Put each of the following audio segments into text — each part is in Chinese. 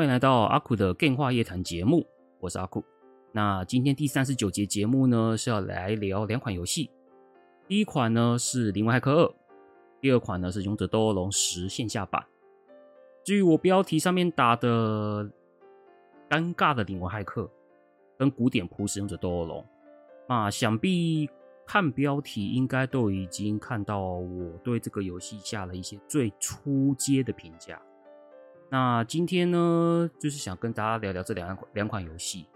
欢迎来到阿酷的电话夜谈节目，我是阿酷。那今天第三十九节节目呢，是要来聊两款游戏。第一款呢是《灵魂骇客二》，第二款呢是《勇者斗恶龙十》线下版。至于我标题上面打的“尴尬的灵魂骇客”跟“古典朴实勇者斗恶龙”，那想必看标题应该都已经看到我对这个游戏下了一些最初阶的评价。那今天呢，就是想跟大家聊聊这两两款游戏。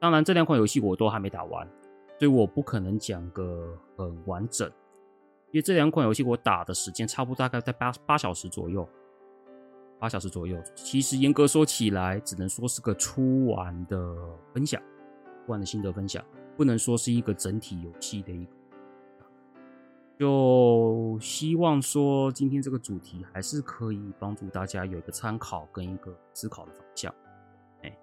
当然，这两款游戏我都还没打完，所以我不可能讲个很完整。因为这两款游戏我打的时间差不多大概在八八小时左右，八小时左右。其实严格说起来，只能说是个初玩的分享，初玩的心得分享，不能说是一个整体游戏的一个。就希望说，今天这个主题还是可以帮助大家有一个参考跟一个思考的方向。哎，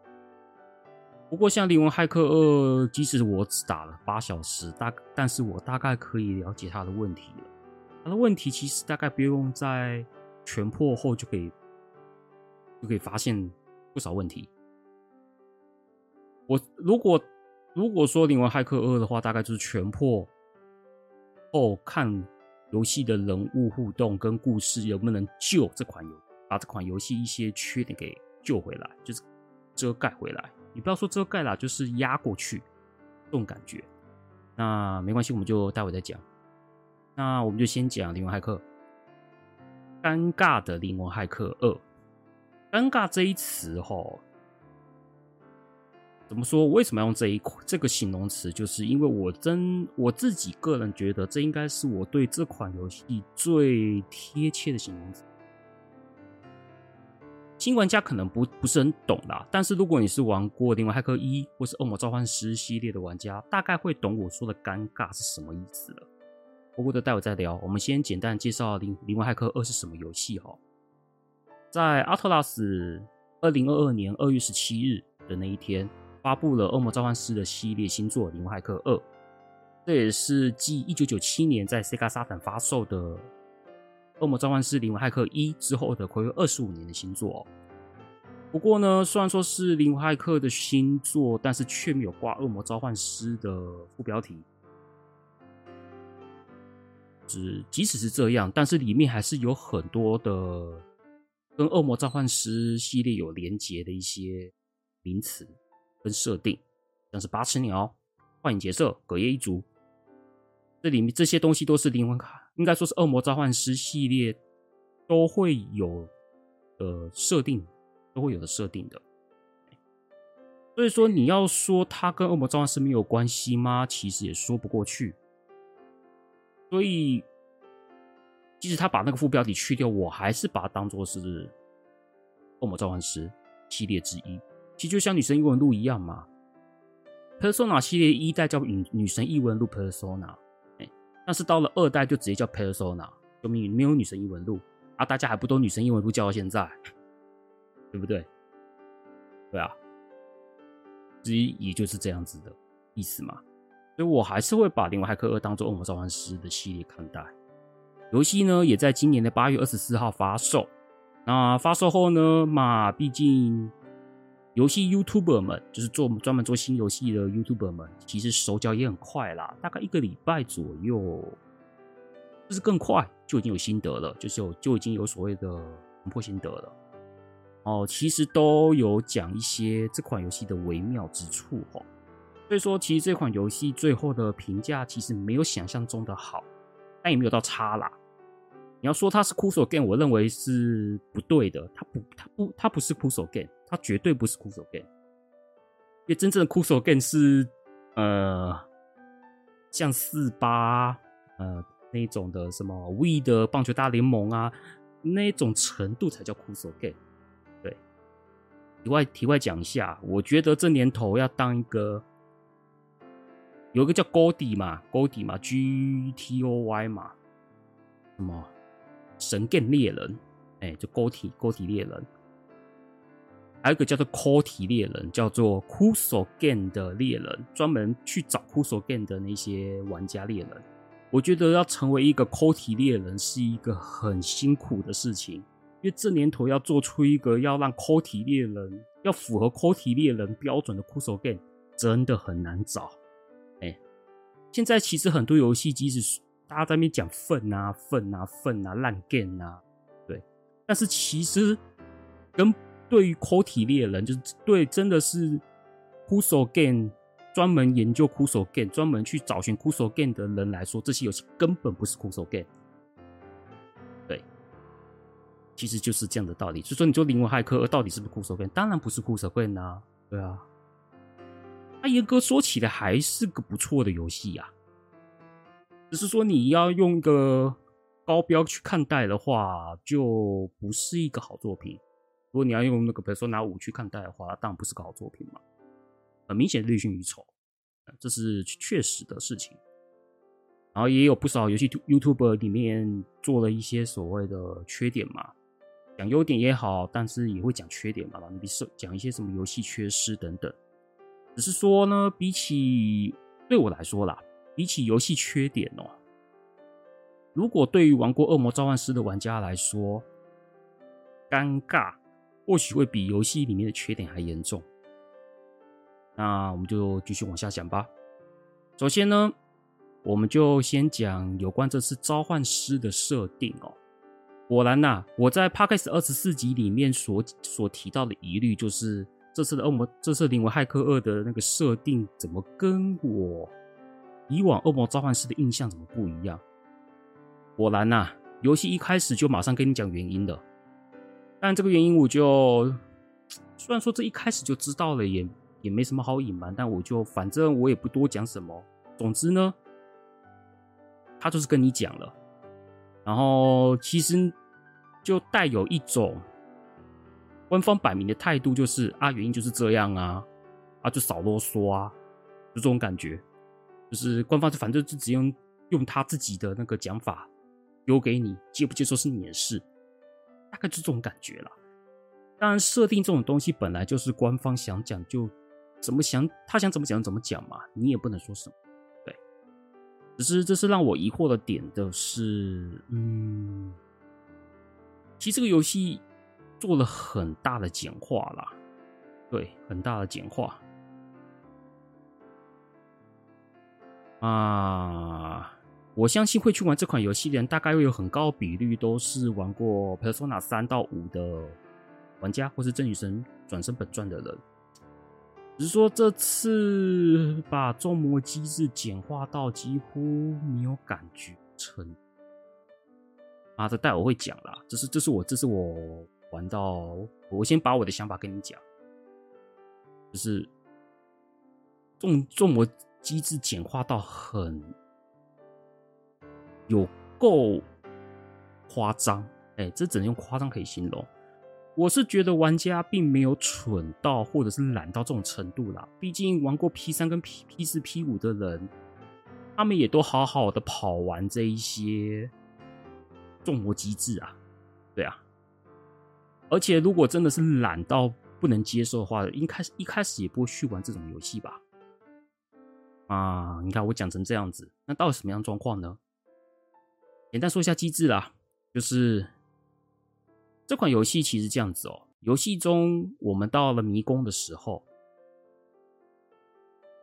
不过像《灵魂骇客二》，即使我只打了八小时，大但是我大概可以了解他的问题了。他的问题其实大概不用在全破后就可以就可以发现不少问题。我如果如果说《灵魂骇客二》的话，大概就是全破。后看游戏的人物互动跟故事有没有能救这款游，把这款游戏一些缺点给救回来，就是遮盖回来。你不要说遮盖啦，就是压过去这种感觉。那没关系，我们就待会再讲。那我们就先讲《灵魂骇客》。尴尬的《灵魂骇客二》，尴尬这一词齁。怎么说？为什么要用这一款这个形容词？就是因为我真我自己个人觉得，这应该是我对这款游戏最贴切的形容词。新玩家可能不不是很懂啦，但是如果你是玩过《灵魂骇客一》或是《恶魔召唤师》系列的玩家，大概会懂我说的尴尬是什么意思了。不过待会再聊，我们先简单介绍《灵灵魂骇客二》是什么游戏哈。在阿特拉斯二零二二年二月十七日的那一天。发布了《恶魔召唤师》的系列新作《灵魂骇客二》，这也是继一九九七年在 Sega Saturn 发售的《恶魔召唤师：灵魂骇客一》之后的暌违二十五年的新作。不过呢，虽然说是灵魂骇客的新作，但是却没有挂《恶魔召唤师》的副标题。只即使是这样，但是里面还是有很多的跟《恶魔召唤师》系列有连结的一些名词。跟设定，像是八尺鸟、幻影劫色、葛叶一族，这里面这些东西都是灵魂卡，应该说是恶魔召唤师系列都会有的设定，都会有的设定的。所以说，你要说它跟恶魔召唤师没有关系吗？其实也说不过去。所以，即使他把那个副标题去掉，我还是把它当做是恶魔召唤师系列之一。其实就像女神异闻录一样嘛，Persona 系列一代叫女女神异闻录 Persona，哎，但是到了二代就直接叫 Persona，就没没有女神异闻录啊，大家还不都女神异闻录叫到现在，对不对？对啊，之一也就是这样子的意思嘛，所以我还是会把《灵魂骇客二》当做恶魔召唤师的系列看待。游戏呢，也在今年的八月二十四号发售。那发售后呢，嘛，毕竟。游戏 YouTuber 们就是做专门做新游戏的 YouTuber 们，其实手脚也很快啦，大概一个礼拜左右，就是更快就已经有心得了，就是有就已经有所谓的突破心得了。哦，其实都有讲一些这款游戏的微妙之处哦。所以说，其实这款游戏最后的评价其实没有想象中的好，但也没有到差啦。你要说它是 Kuso Game，我认为是不对的，它不，它不，它不是 Kuso Game。它绝对不是 Kuso Game，因为真正的 Kuso Game 是呃，像四八呃那种的什么 we 的棒球大联盟啊，那种程度才叫枯手 game。对，题外题外讲一下，我觉得这年头要当一个有一个叫 Goldie 嘛，Goldie 嘛，G T O Y 嘛，什么神 game 猎人，哎、就 Goldie Goldie 猎人。还有一个叫做 Coti 猎人，叫做 Kuso Game 的猎人，专门去找 Kuso Game 的那些玩家猎人。我觉得要成为一个 Coti 猎人是一个很辛苦的事情，因为这年头要做出一个要让 Coti 猎人要符合 Coti 猎人标准的 Kuso Game，真的很难找。哎，现在其实很多游戏机是大家在那边讲粪啊粪啊粪啊烂 game 啊，对，但是其实跟对于 Coti 猎人，就是对真的是 Kuso Game 专门研究 Kuso Game、专门去找寻 Kuso Game 的人来说，这些游戏根本不是 Kuso Game。对，其实就是这样的道理。所以说，你说《灵魂骇客》到底是不是 Kuso Game？当然不是 Kuso Game 啊，对啊。那严格说起来，还是个不错的游戏呀。只是说你要用个高标去看待的话，就不是一个好作品。如果你要用那个，比如说拿五去看待的话，当然不是个好作品嘛，很明显是劣讯于丑，这是确实的事情。然后也有不少游戏 YouTube 里面做了一些所谓的缺点嘛，讲优点也好，但是也会讲缺点嘛，你比如讲一些什么游戏缺失等等。只是说呢，比起对我来说啦，比起游戏缺点哦，如果对于玩过《恶魔召唤师》的玩家来说，尴尬。或许会比游戏里面的缺点还严重。那我们就继续往下讲吧。首先呢，我们就先讲有关这次召唤师的设定哦。果然呐、我在 Podcast 二十四集里面所所提到的疑虑，就是这次的恶魔，这次灵魂骇客二的那个设定，怎么跟我以往恶魔召唤师的印象怎么不一样？果然呐、游戏一开始就马上跟你讲原因了。但这个原因，我就虽然说这一开始就知道了，也也没什么好隐瞒，但我就反正我也不多讲什么。总之呢，他就是跟你讲了，然后其实就带有一种官方摆明的态度，就是啊，原因就是这样啊，啊，就少啰嗦啊，就这种感觉，就是官方就反正就只用用他自己的那个讲法丢给你，接不接受是你的事。大概就这种感觉了。当然，设定这种东西本来就是官方想讲就怎么想，他想怎么讲怎么讲嘛，你也不能说什么。对，只是这是让我疑惑的点的是，嗯，其实这个游戏做了很大的简化啦，对，很大的简化啊。我相信会去玩这款游戏的人，大概会有很高比率都是玩过《Persona 三到五》的玩家，或是《真女神转生本传》的人。只是说这次把重魔机制简化到几乎没有感觉成啊，这待会会讲啦。这是这是我这是我玩到，我先把我的想法跟你讲，就是重重魔机制简化到很。有够夸张，哎，这只能用夸张可以形容。我是觉得玩家并没有蠢到或者是懒到这种程度啦。毕竟玩过 P 三跟 P P 四 P 五的人，他们也都好好的跑完这一些重魔机制啊，对啊。而且如果真的是懒到不能接受的话，一开始一开始也不会去玩这种游戏吧？啊，你看我讲成这样子，那到底什么样状况呢？简单说一下机制啦，就是这款游戏其实这样子哦、游戏中我们到了迷宫的时候，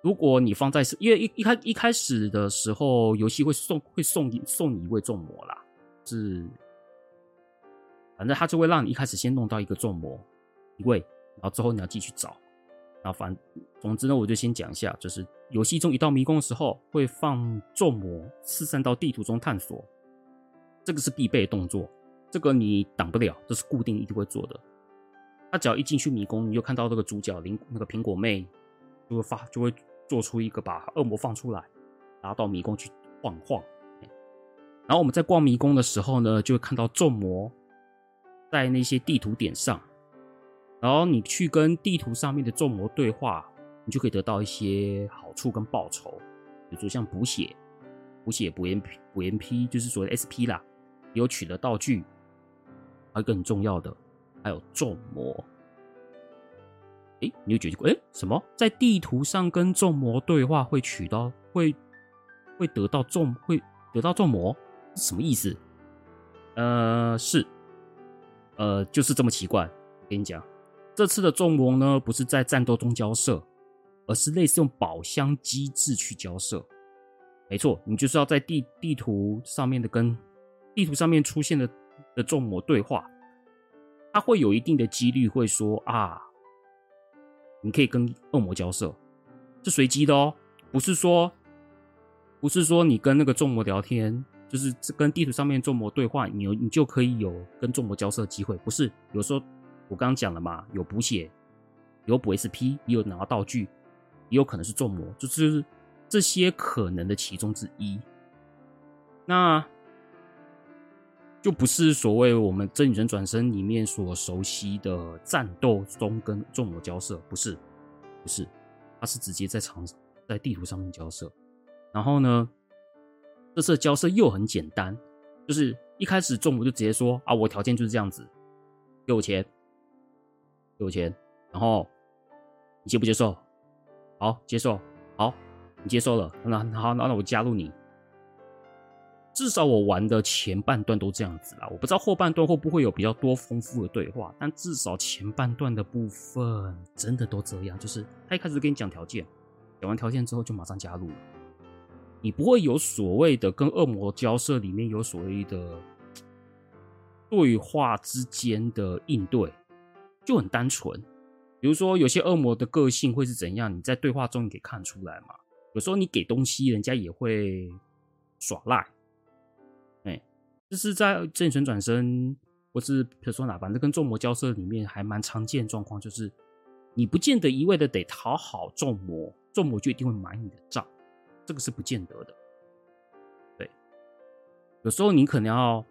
如果你放在，因为一一开一开始的时候，游戏会送会送送你一位重魔啦，是，反正他就会让你一开始先弄到一个重魔一位，然后之后你要继续找，然后反总之呢，我就先讲一下，就是游戏中一到迷宫的时候，会放重魔四散到地图中探索。这个是必备动作，这个你挡不了，这是固定一定会做的。他只要一进去迷宫，你就看到这个主角灵那个苹果妹就会发就会做出一个把恶魔放出来，然后到迷宫去晃晃。然后我们在逛迷宫的时候呢，就会看到咒魔在那些地图点上，然后你去跟地图上面的众魔对话，你就可以得到一些好处跟报酬，比如说像补血、补血补 MP、补 MP，就是所谓的 SP 啦，有取得道具，还有一个很重要的，还有众魔。哎，你有觉得，哎，什么在地图上跟众魔对话会取到会会得到众会得到众魔，什么意思？呃，是，呃，就是这么奇怪。我跟你讲，这次的众魔呢，不是在战斗中交涉，而是类似用宝箱机制去交涉。没错，你就是要在地地图上面的跟地图上面出现的的众魔对话，它会有一定的几率会说啊。你可以跟恶魔交涉，是随机的哦，不是说，不是说你跟那个众魔聊天，就是跟地图上面众魔对话，你有你就可以有跟众魔交涉的机会，不是？有时候我刚刚讲了嘛，有补血，有补 SP，也有拿道具，也有可能是众魔，就是这些可能的其中之一。那。就不是所谓我们真女神转生里面所熟悉的战斗中跟众魔交涉，不是，不是，它是直接在场在地图上面交涉。然后呢，这次交涉又很简单，就是一开始众魔就直接说啊，我条件就是这样子，给我钱，给我钱，然后你接不接受？好，接受，好，你接受了，那好，那那我加入你。至少我玩的前半段都这样子啦，我不知道后半段会不会有比较多丰富的对话，但至少前半段的部分真的都这样，就是他一开始跟你讲条件，讲完条件之后就马上加入，你不会有所谓的跟恶魔交涉里面有所谓的对话之间的应对，就很单纯。比如说有些恶魔的个性会是怎样，你在对话中你可以看出来嘛。有时候你给东西，人家也会耍赖。这是在真女神转身或是 Persona，反正跟众魔交涉里面还蛮常见状况，就是你不见得一味的得讨好众魔，众魔就一定会买你的账，这个是不见得的。对，有时候你可能要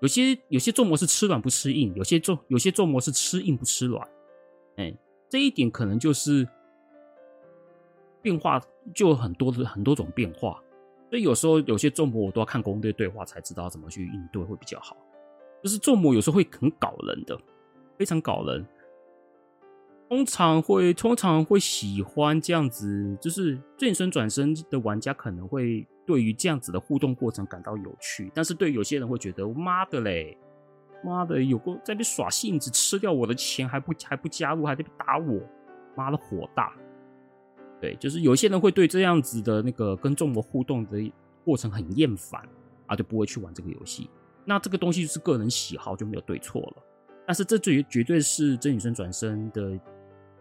有些有些众魔是吃软不吃硬，有些众有些众魔是吃硬不吃软，哎，这一点可能就是变化就很多的很多种变化。所以有时候有些众魔我都要看攻略对话才知道怎么去应对会比较好。就是众魔有时候会很搞人的，非常搞人。通常会通常会喜欢这样子，就是真女神转身的玩家可能会对于这样子的互动过程感到有趣，但是对有些人会觉得妈的嘞，妈的有个在那边耍性子，吃掉我的钱还不还不加入，还在打我，妈的火大。对，就是有些人会对这样子的那个跟众魔互动的过程很厌烦啊，就不会去玩这个游戏。那这个东西就是个人喜好，就没有对错了。但是这绝绝对是真女神转生的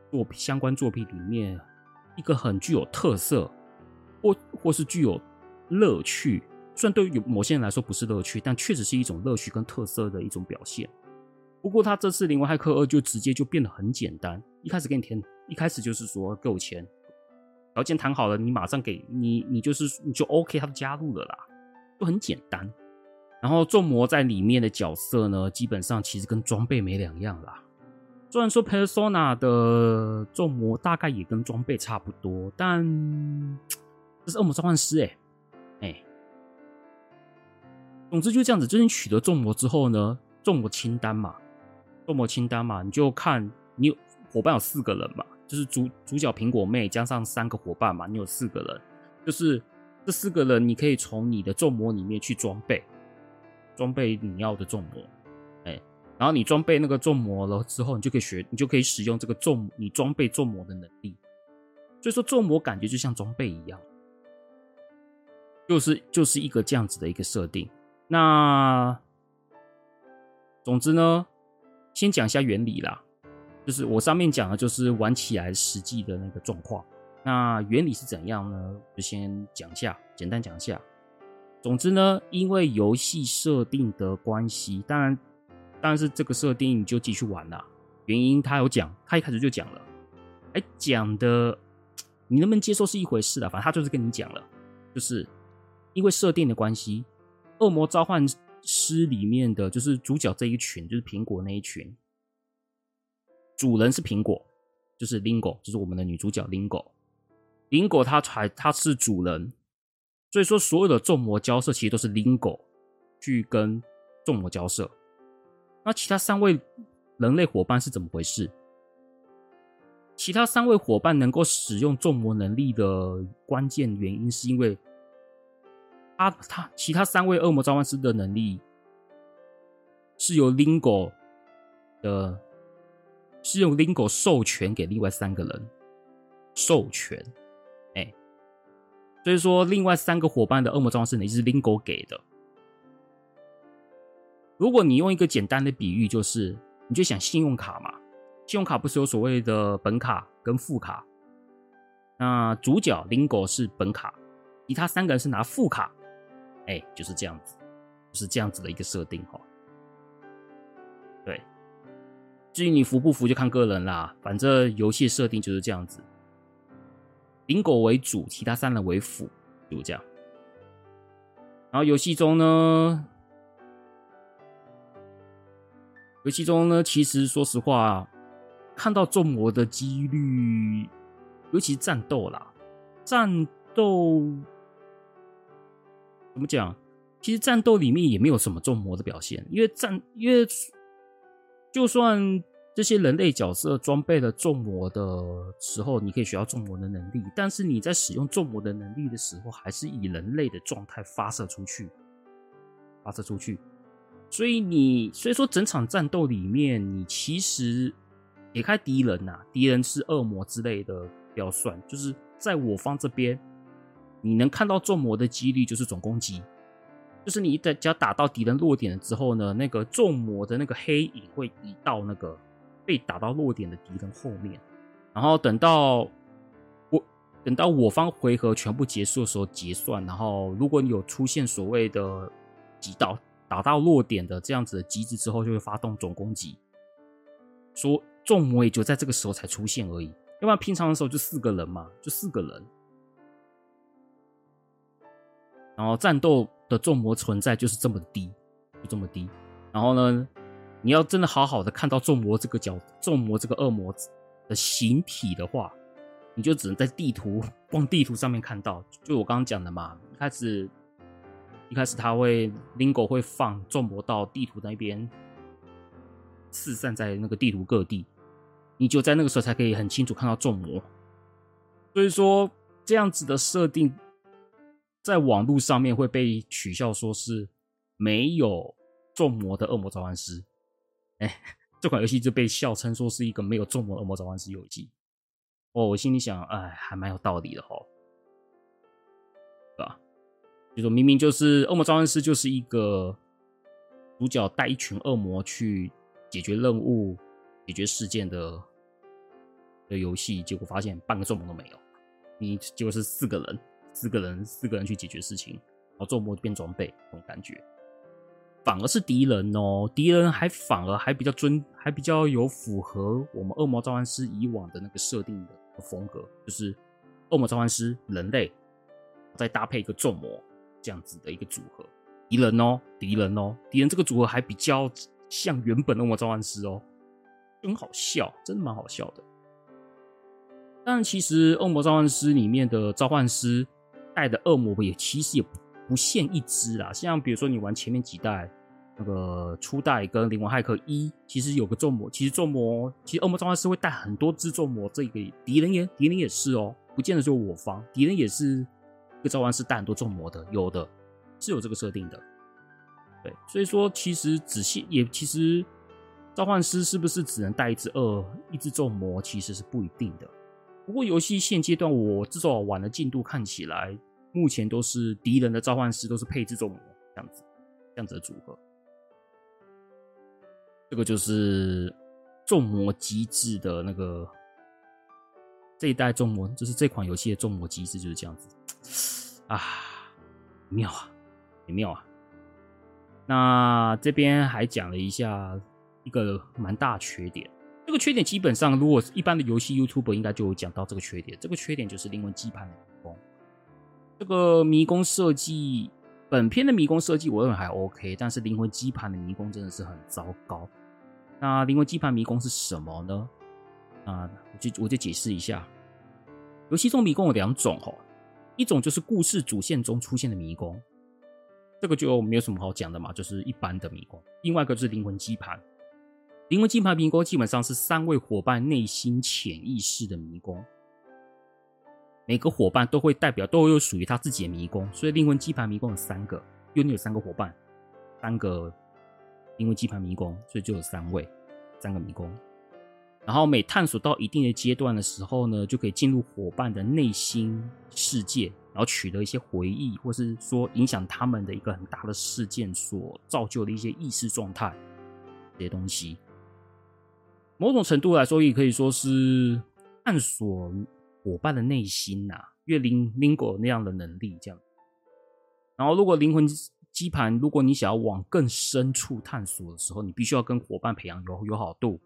作品相关作品里面一个很具有特色，或或是具有乐趣。虽然对于某些人来说不是乐趣，但确实是一种乐趣跟特色的一种表现。不过他这次《灵魂骇客二》就直接就变得很简单，一开始给你填，一开始就是说给我钱。条件谈好了，你马上给你，你就是你就 OK，他就加入了啦，就很简单。然后众魔在里面的角色呢，基本上其实跟装备没两样啦。虽然说 Persona 的众魔大概也跟装备差不多，但这是恶魔召唤师哎哎。总之就这样子，就是你取得众魔之后呢，众魔清单嘛，众魔清单嘛，你就看你伙伴有四个人嘛。就是主主角苹果妹加上三个伙伴嘛，你有四个人，就是这四个人，你可以从你的众魔里面去装备，装备你要的众魔，哎，然后你装备那个众魔了之后，你就可以学，你就可以使用这个众你装备众魔的能力。所以说众魔感觉就像装备一样，就是就是一个这样子的一个设定。那总之呢，先讲一下原理啦。就是我上面讲的，就是玩起来实际的那个状况。那原理是怎样呢？就先讲一下，简单讲一下。总之呢，因为游戏设定的关系，当然，当然是这个设定你就继续玩了。原因他有讲，他一开始就讲了。哎，讲的你能不能接受是一回事啦，反正他就是跟你讲了，就是因为设定的关系，恶魔召唤师里面的就是主角这一群，就是苹果那一群，主人是苹果，就是 Lingo，就是我们的女主角 Lingo。Lingo 她才她是主人，所以说所有的众魔交涉其实都是 Lingo 去跟众魔交涉。那其他三位人类伙伴是怎么回事？其他三位伙伴能够使用众魔能力的关键原因，是因为他他其他三位恶魔召唤师的能力是由 Lingo 的，是用 Lingo 授权给另外三个人授权，哎、所以说另外三个伙伴的恶魔召唤师能力是 Lingo 给的。如果你用一个简单的比喻，就是你就想信用卡嘛。信用卡不是有所谓的本卡跟副卡？那主角 Lingo 是本卡，其他三个人是拿副卡，哎、就是这样子，就是这样子的一个设定哈。至于你服不服就看个人啦，反正游戏设定就是这样子，Lingo 为主，其他三人为辅，就这样。然后游戏中呢，游戏中呢，其实说实话。看到众魔的几率，尤其是战斗啦，战斗怎么讲？其实战斗里面也没有什么众魔的表现，因为战，因为就算这些人类角色装备了重魔的时候，你可以学到重魔的能力，但是你在使用重魔的能力的时候，还是以人类的状态发射出去，发射出去。所以你，所以说整场战斗里面，你其实。撇开敌人呐、敌人是恶魔之类的不要算，就是在我方这边，你能看到重魔的几率就是总攻击，就是你在只要打到敌人落点了之后呢，那个重魔的那个黑影会移到那个被打到落点的敌人后面，然后等到我等到我方回合全部结束的时候结算，然后如果你有出现所谓的击倒打到落点的这样子的机制之后，就会发动总攻击，说。重魔也就在这个时候才出现而已，要不然平常的时候就四个人嘛，就四个人。然后战斗的众魔存在就是这么低，就这么低。然后呢，你要真的好好的看到众魔这个角，众魔这个恶魔的形体的话，你就只能在地图，往地图上面看到。就我刚刚讲的嘛，一开始一开始他会 Lingo 会放众魔到地图那边，四散在那个地图各地。你就在那个时候才可以很清楚看到众魔，所以说这样子的设定，在网络上面会被取笑说是没有众魔的恶魔召唤师，哎，这款游戏就被笑称说是一个没有众魔恶魔召唤师游戏。哦，我心里想，哎，还蛮有道理的齁，对吧？就说明明就是恶魔召唤师就是一个主角带一群恶魔去解决任务。解决事件的的游戏，结果发现半个众魔都没有。你结果是四个人，四个人，四个人去解决事情，然后众魔变装备，这种感觉。反而是敌人哦，敌人还反而还比较尊，还比较有符合我们恶魔召唤师以往的那个设定的风格，就是恶魔召唤师人类，再搭配一个咒魔这样子的一个组合。敌人哦，敌人哦，敌人这个组合还比较像原本恶魔召唤师哦。很好笑，真的蛮好笑的。但其实《恶魔召唤师》里面的召唤师带的恶魔也其实也不限一只啦。像比如说你玩前面几代那个初代跟《灵魂骇客一》，其实有个咒魔，其实咒魔其实恶魔召唤师会带很多只咒魔。这个敌人也敌人也是哦，不见得就我方敌人也是一个召唤师带很多咒魔的，有的是有这个设定的。对，所以说其实仔细也其实。召唤师是不是只能带一只恶一只咒魔？其实是不一定的。不过游戏现阶段我至少玩的进度看起来，目前都是敌人的召唤师都是配置众魔这样子，这样子的组合。这个就是重魔机制的那个这一代众魔，就是这款游戏的众魔机制就是这样子啊，妙啊，也妙啊。那这边还讲了一下。一个蛮大缺点，这个缺点基本上，如果是一般的游戏 YouTube 应该就有讲到这个缺点。这个缺点就是灵魂基盘的迷宫，这个迷宫设计本片的迷宫设计我认为还 OK，但是灵魂基盘的迷宫真的是很糟糕。那灵魂基盘迷宫是什么呢？啊，我就我就解释一下，游戏中迷宫有两种哦，一种就是故事主线中出现的迷宫，这个就没有什么好讲的嘛，就是一般的迷宫。另外一个就是灵魂基盘，灵魂基盘迷宫基本上是三位伙伴内心潜意识的迷宫，每个伙伴都会代表都有属于他自己的迷宫，所以灵魂基盘迷宫有三个，因为有三个伙伴，三个灵魂基盘迷宫，所以就有三位，三个迷宫。然后每探索到一定的阶段的时候呢，就可以进入伙伴的内心世界，然后取得一些回忆，或是说影响他们的一个很大的事件所造就的一些意识状态这些东西。某种程度来说，也可以说是探索伙伴的内心呐、啊，因为灵灵狗那样的能力这样。然后，如果灵魂基盘，如果你想要往更深处探索的时候，你必须要跟伙伴培养友友好度。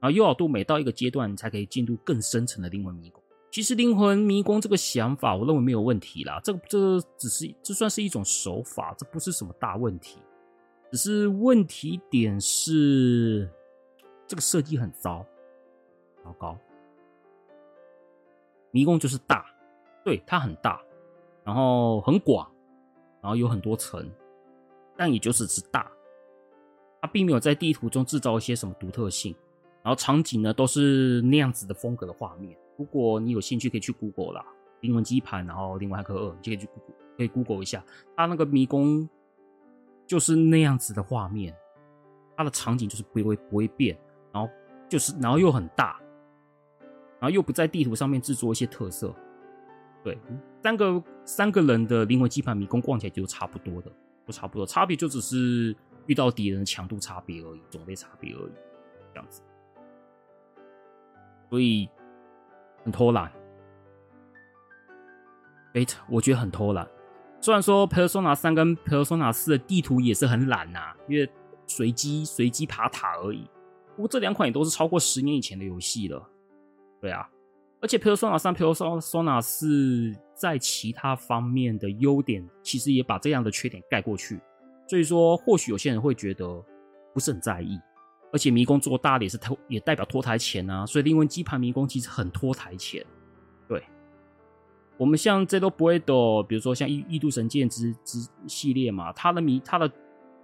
然后友好度每到一个阶段，你才可以进入更深层的灵魂迷宫。其实灵魂迷宫这个想法，我认为没有问题啦。这个这只是这算是一种手法，这不是什么大问题。只是问题点是这个设计很糟，糟糕。迷宫就是大，对，它很大，然后很广，然后有很多层，但也就是只大，它并没有在地图中制造一些什么独特性。然后场景呢，都是那样子的风格的画面。如果你有兴趣，可以去 Google 啦，灵魂机盘，然后灵魂骇客二，你就可以去 Google，可以 Google 一下，它那个迷宫就是那样子的画面，它的场景就是不会不会变，就是然后又很大，然后又不在地图上面制作一些特色。对，三个三个人的灵魂基盘迷宫逛起来就差不多的，都差不多，差别就只是遇到敌人的强度差别而已，种类差别而已，这样子。所以很偷懒，哎，我觉得很偷懒。虽然说《Persona 3》跟《Persona 4》的地图也是很懒呐、因为随机随机爬塔而已。不过这两款也都是超过十年以前的游戏了，对啊。而且《Persona 3》《Persona 4》在其他方面的优点，其实也把这样的缺点盖过去。所以说，或许有些人会觉得不是很在意。而且迷宫做大了也是拖，也代表拖台钱啊，所以另外基盘迷宫其实很拖台钱。对，我们像 Xenoblade，比如说像异异度神剑之之系列嘛，它的迷它的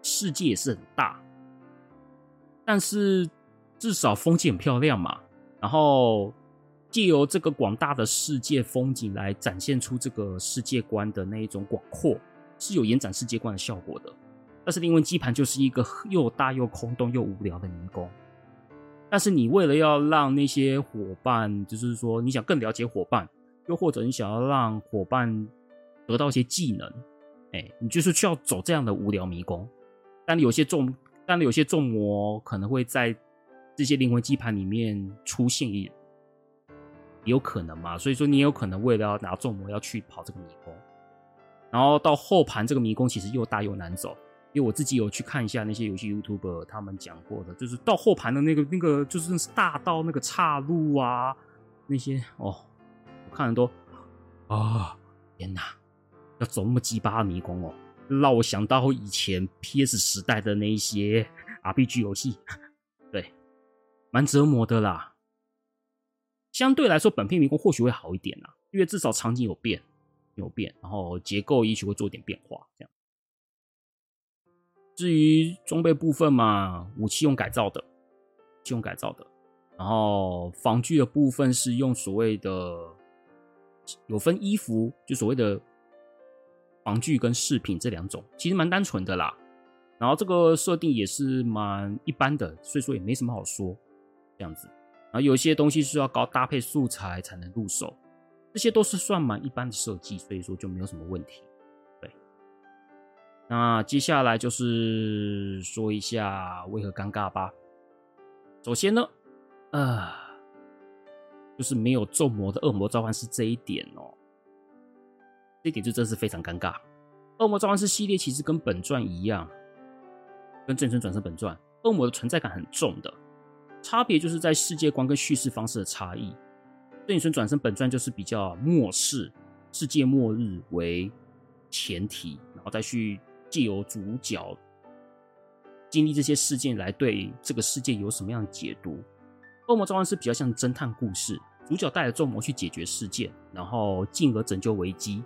世界也是很大，但是至少风景很漂亮嘛。然后借由这个广大的世界风景来展现出这个世界观的那一种广阔，是有延展世界观的效果的。但是灵魂基盘就是一个又大又空洞又无聊的迷宫。但是你为了要让那些伙伴，就是说你想更了解伙伴，又或者你想要让伙伴得到一些技能，哎，你就是需要走这样的无聊迷宫。但有些重，但有些重魔可能会在这些灵魂基盘里面出现，也有可能嘛。所以说你有可能为了要拿重魔要去跑这个迷宫，然后到后盘这个迷宫其实又大又难走。因为我自己有去看一下那些游戏 YouTuber 他们讲过的，就是到后盘的那个那个，就是大到那个岔路啊，那些哦，我看很多啊、哦，天哪，要走那么鸡巴的迷宫哦，让我想到以前 PS 时代的那一些 RPG 游戏，对，蛮折磨的啦。相对来说，本片迷宫或许会好一点啦，因为至少场景有变，有变，然后结构也许会做点变化，这样。至于装备部分嘛，武器用改造的，武器用改造的，然后防具的部分是用所谓的有分衣服，就所谓的防具跟饰品这两种，其实蛮单纯的啦。然后这个设定也是蛮一般的，所以说也没什么好说这样子。然后有些东西是要高搭配素材才能入手，这些都是算蛮一般的设计，所以说就没有什么问题。对那接下来就是说一下为何尴尬吧。首先呢，呃，就是没有咒魔的恶魔召唤师这一点哦，这一点就真是非常尴尬。恶魔召唤师系列其实跟本传一样，跟正传转生本传，恶魔的存在感很重的，差别就是在世界观跟叙事方式的差异。正传转身本传就是比较末世，世界末日为前提。然后再去借由主角经历这些事件来对这个世界有什么样的解读。《恶魔召唤师》比较像侦探故事，主角带着众魔去解决事件，然后进而拯救危机。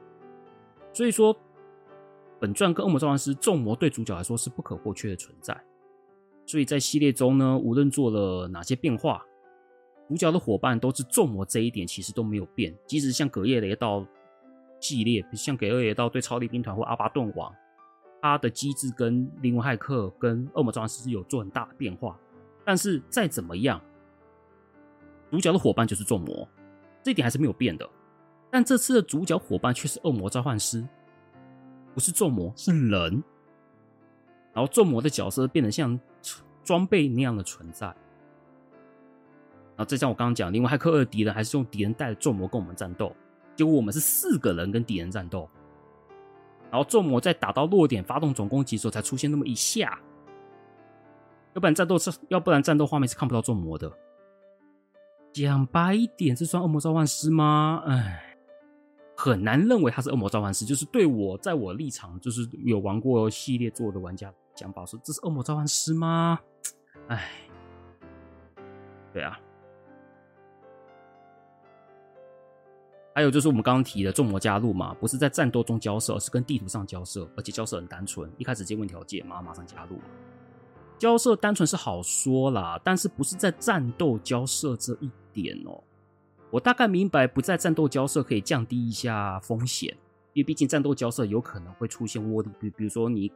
所以说，本传跟《恶魔召唤师》，众魔对主角来说是不可或缺的存在。所以在系列中呢，无论做了哪些变化，主角的伙伴都是众魔，这一点其实都没有变。即使像隔夜雷道系列，像葛叶雷道对超力兵团或阿巴顿王，它的机制跟灵魂骇客跟恶魔召唤师是有做很大的变化。但是再怎么样，主角的伙伴就是众魔，这一点还是没有变的。但这次的主角伙伴却是恶魔召唤师，不是众魔，是人。然后众魔的角色变得像装备那样的存在。然后再像我刚刚讲，另外骇客二敌人还是用敌人带着众魔跟我们战斗，结果我们是四个人跟敌人战斗。然后众魔在打到落点发动总攻击的时候才出现那么一下，要不然战斗是，要不然战斗画面是看不到众魔的。讲白一点，这算恶魔召唤师吗？哎，很难认为他是恶魔召唤师。就是对我，在我立场，就是有玩过系列作的玩家讲，保说这是恶魔召唤师吗？哎，对啊。还有就是我们刚刚提的众魔加入嘛，不是在战斗中交涉，而是跟地图上交涉，而且交涉很单纯，一开始直接问条件，马上马上加入。交涉单纯是好说啦，但是不是在战斗交涉这一点哦。我大概明白，不在战斗交涉可以降低一下风险，因为毕竟战斗交涉有可能会出现窝里，比比如说你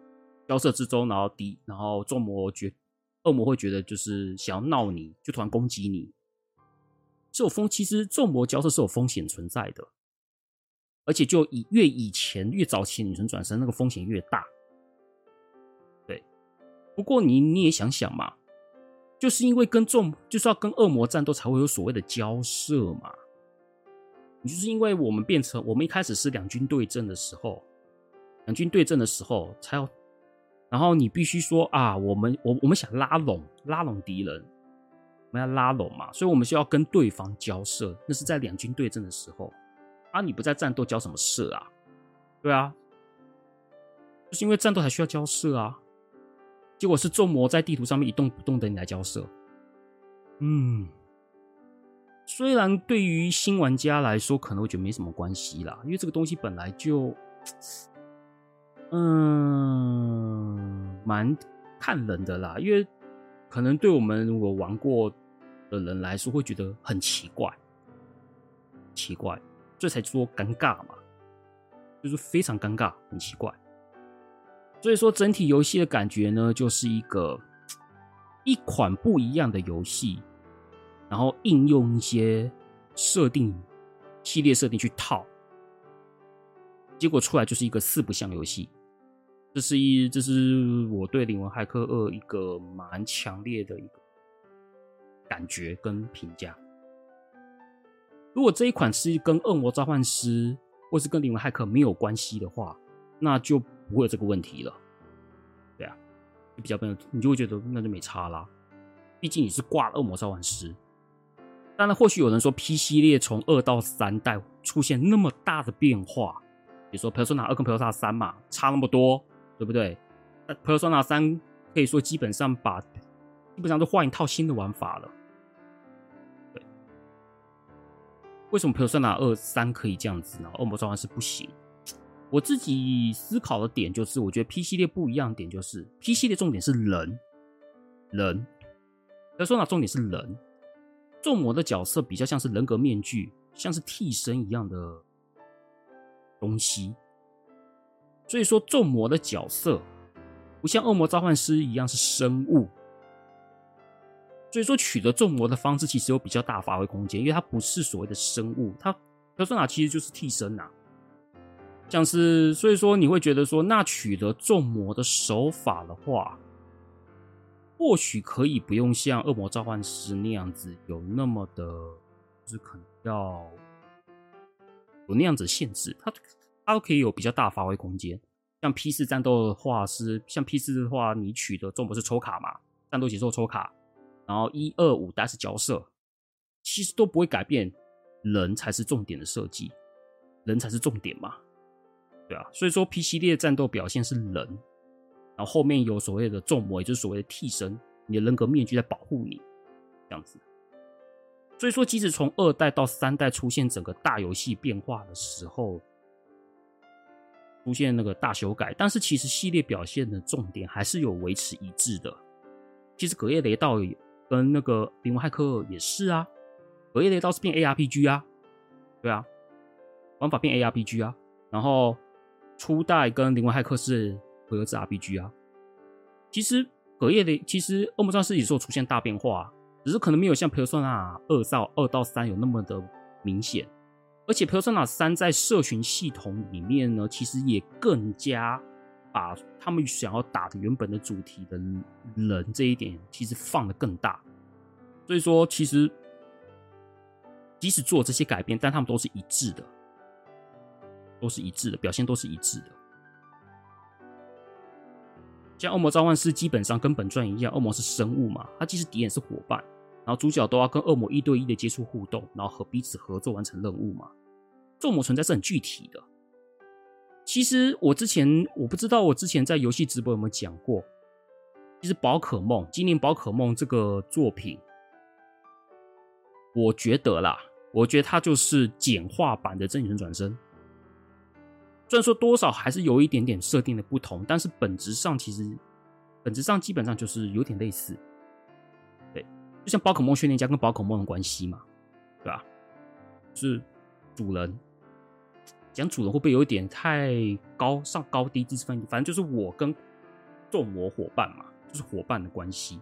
交涉之中，然后敌，然后众魔觉恶魔会觉得就是想要闹你，就突然攻击你。这种风其实众魔交涉是有风险存在的，而且就以越以前越早期女神转身那个风险越大。对，不过你你也想想嘛，就是因为跟众就是要跟恶魔战斗才会有所谓的交涉嘛。你就是因为我们变成我们一开始是两军对阵的时候，两军对阵的时候才要，然后你必须说啊，我们我我们想拉拢拉拢敌人。我们要拉拢嘛，所以我们需要跟对方交涉。那是在两军对阵的时候啊，你不在战斗交什么涉啊？对啊，就是因为战斗才需要交涉啊。结果是众魔在地图上面一动不动等你来交涉。嗯，虽然对于新玩家来说可能我觉得没什么关系啦，因为这个东西本来就，嗯，蛮看人的啦，因为可能对我们如果玩过。的人来说会觉得很奇怪，奇怪，这才说尴尬嘛，就是非常尴尬，很奇怪。所以说整体游戏的感觉呢，就是一个一款不一样的游戏，然后应用一些设定、系列设定去套，结果出来就是一个四不像游戏。这是一，这是我对《灵魂骇客二》一个蛮强烈的一个。感觉跟评价，如果这一款是跟《恶魔召唤师》或是跟《灵魂骇客》没有关系的话，那就不会有这个问题了。对啊，就比较笨，你就会觉得那就没差啦。毕竟你是挂《恶魔召唤师》，当然或许有人说 P 系列从二到三代出现那么大的变化，比如说 Persona 二跟 Persona 三嘛，差那么多，对不对？那 Persona 三可以说基本上把基本上都换一套新的玩法了。对为什么《Persona 二三》可以这样子呢？《恶魔召唤师》不行。我自己思考的点就是，我觉得 P 系列不一样的点就是 P 系列重点是人，人。Persona 重点是人，众魔的角色比较像是人格面具，像是替身一样的东西。所以说，众魔的角色不像恶魔召唤师一样是生物。所以说，取得众魔的方式其实有比较大发挥空间，因为它不是所谓的生物，它 Persona 其实就是替身呐、啊。像是，所以说你会觉得说，那取得众魔的手法的话，或许可以不用像恶魔召唤师那样子有那么的，就是可能要有那样子限制，它它都可以有比较大发挥空间。像 P 四战斗的话是，像 P 四的话，你取得重魔是抽卡嘛，战斗节奏抽卡。然后一二五代是交涉，其实都不会改变，人才是重点的设计，人才是重点嘛。对啊，所以说 P 系列战斗表现是人，然后后面有所谓的重魔，也就是所谓的替身，你的人格面具在保护你，这样子。所以说，即使从二代到三代出现整个大游戏变化的时候，出现那个大修改，但是其实系列表现的重点还是有维持一致的。其实《隔夜雷道》跟那个《灵魂骇客》也是啊，《隔夜雷道》是变 ARPG 啊，对啊，玩法变 ARPG 啊，然后初代跟《灵魂骇客》是回合制 RPG 啊。其实《隔夜雷》其实《恶魔战士》也是有出现大变化。只是可能没有像 Persona 二到二到三有那么的明显，而且 Persona 三在社群系统里面呢，其实也更加把他们想要打的原本的主题的人这一点，其实放得更大。所以说，其实即使做这些改变，但他们都是一致的，都是一致的，表现都是一致的。像《恶魔召唤师》基本上跟本传一样，恶魔是生物嘛，他既是敌人是伙伴。然后主角都要跟恶魔一对一的接触互动，然后和彼此合作完成任务嘛。众魔存在是很具体的。其实我之前我不知道我之前在游戏直播有没有讲过，其实宝可梦今年宝可梦这个作品，我觉得啦，我觉得它就是简化版的真女神转生。虽然说多少还是有一点点设定的不同，但是本质上其实本质上基本上就是有点类似。就像宝可梦训练家跟宝可梦的关系嘛，对吧？是主人讲主人会不会有一点太高上高低之分？反正就是我跟众魔伙伴嘛，就是伙伴的关系。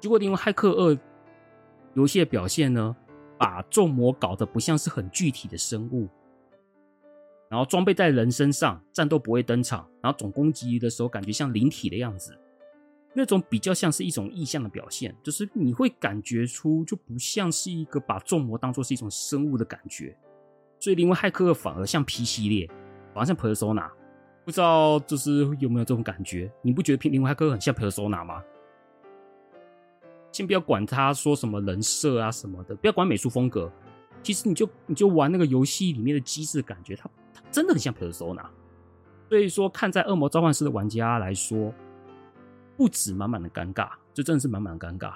结果因为骇客二游戏的表现呢，把众魔搞得不像是很具体的生物，然后装备在人身上，战斗不会登场，然后总攻击的时候感觉像灵体的样子。那种比较像是一种意象的表现，就是你会感觉出就不像是一个把众魔当做是一种生物的感觉，所以灵魂骇客反而像 P 系列，反而像 Persona，不知道就是有没有这种感觉？你不觉得灵魂骇客很像 Persona 吗？先不要管他说什么人设啊什么的，不要管美术风格，其实你就你就玩那个游戏里面的机制感觉，它它真的很像 Persona。所以说，看在恶魔召唤师的玩家来说。不止满满的尴尬，这真的是满满的尴尬。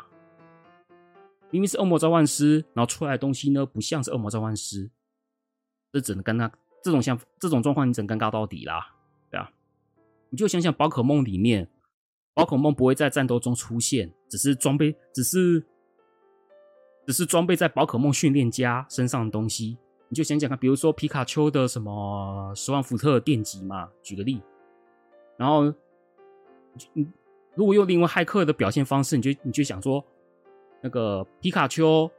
明明是恶魔召唤师，然后出来的东西呢，不像是恶魔召唤师，这只能尴尬。这种像这种状况，你只能尴尬到底啦，对啊。你就想想宝可梦里面，宝可梦不会在战斗中出现，只是装备，只是只是装备在宝可梦训练家身上的东西。你就想想看，比如说皮卡丘的什么十万伏特电击嘛，举个例，然后嗯。如果用另外骇客的表现方式，你就你就想说，那个皮卡丘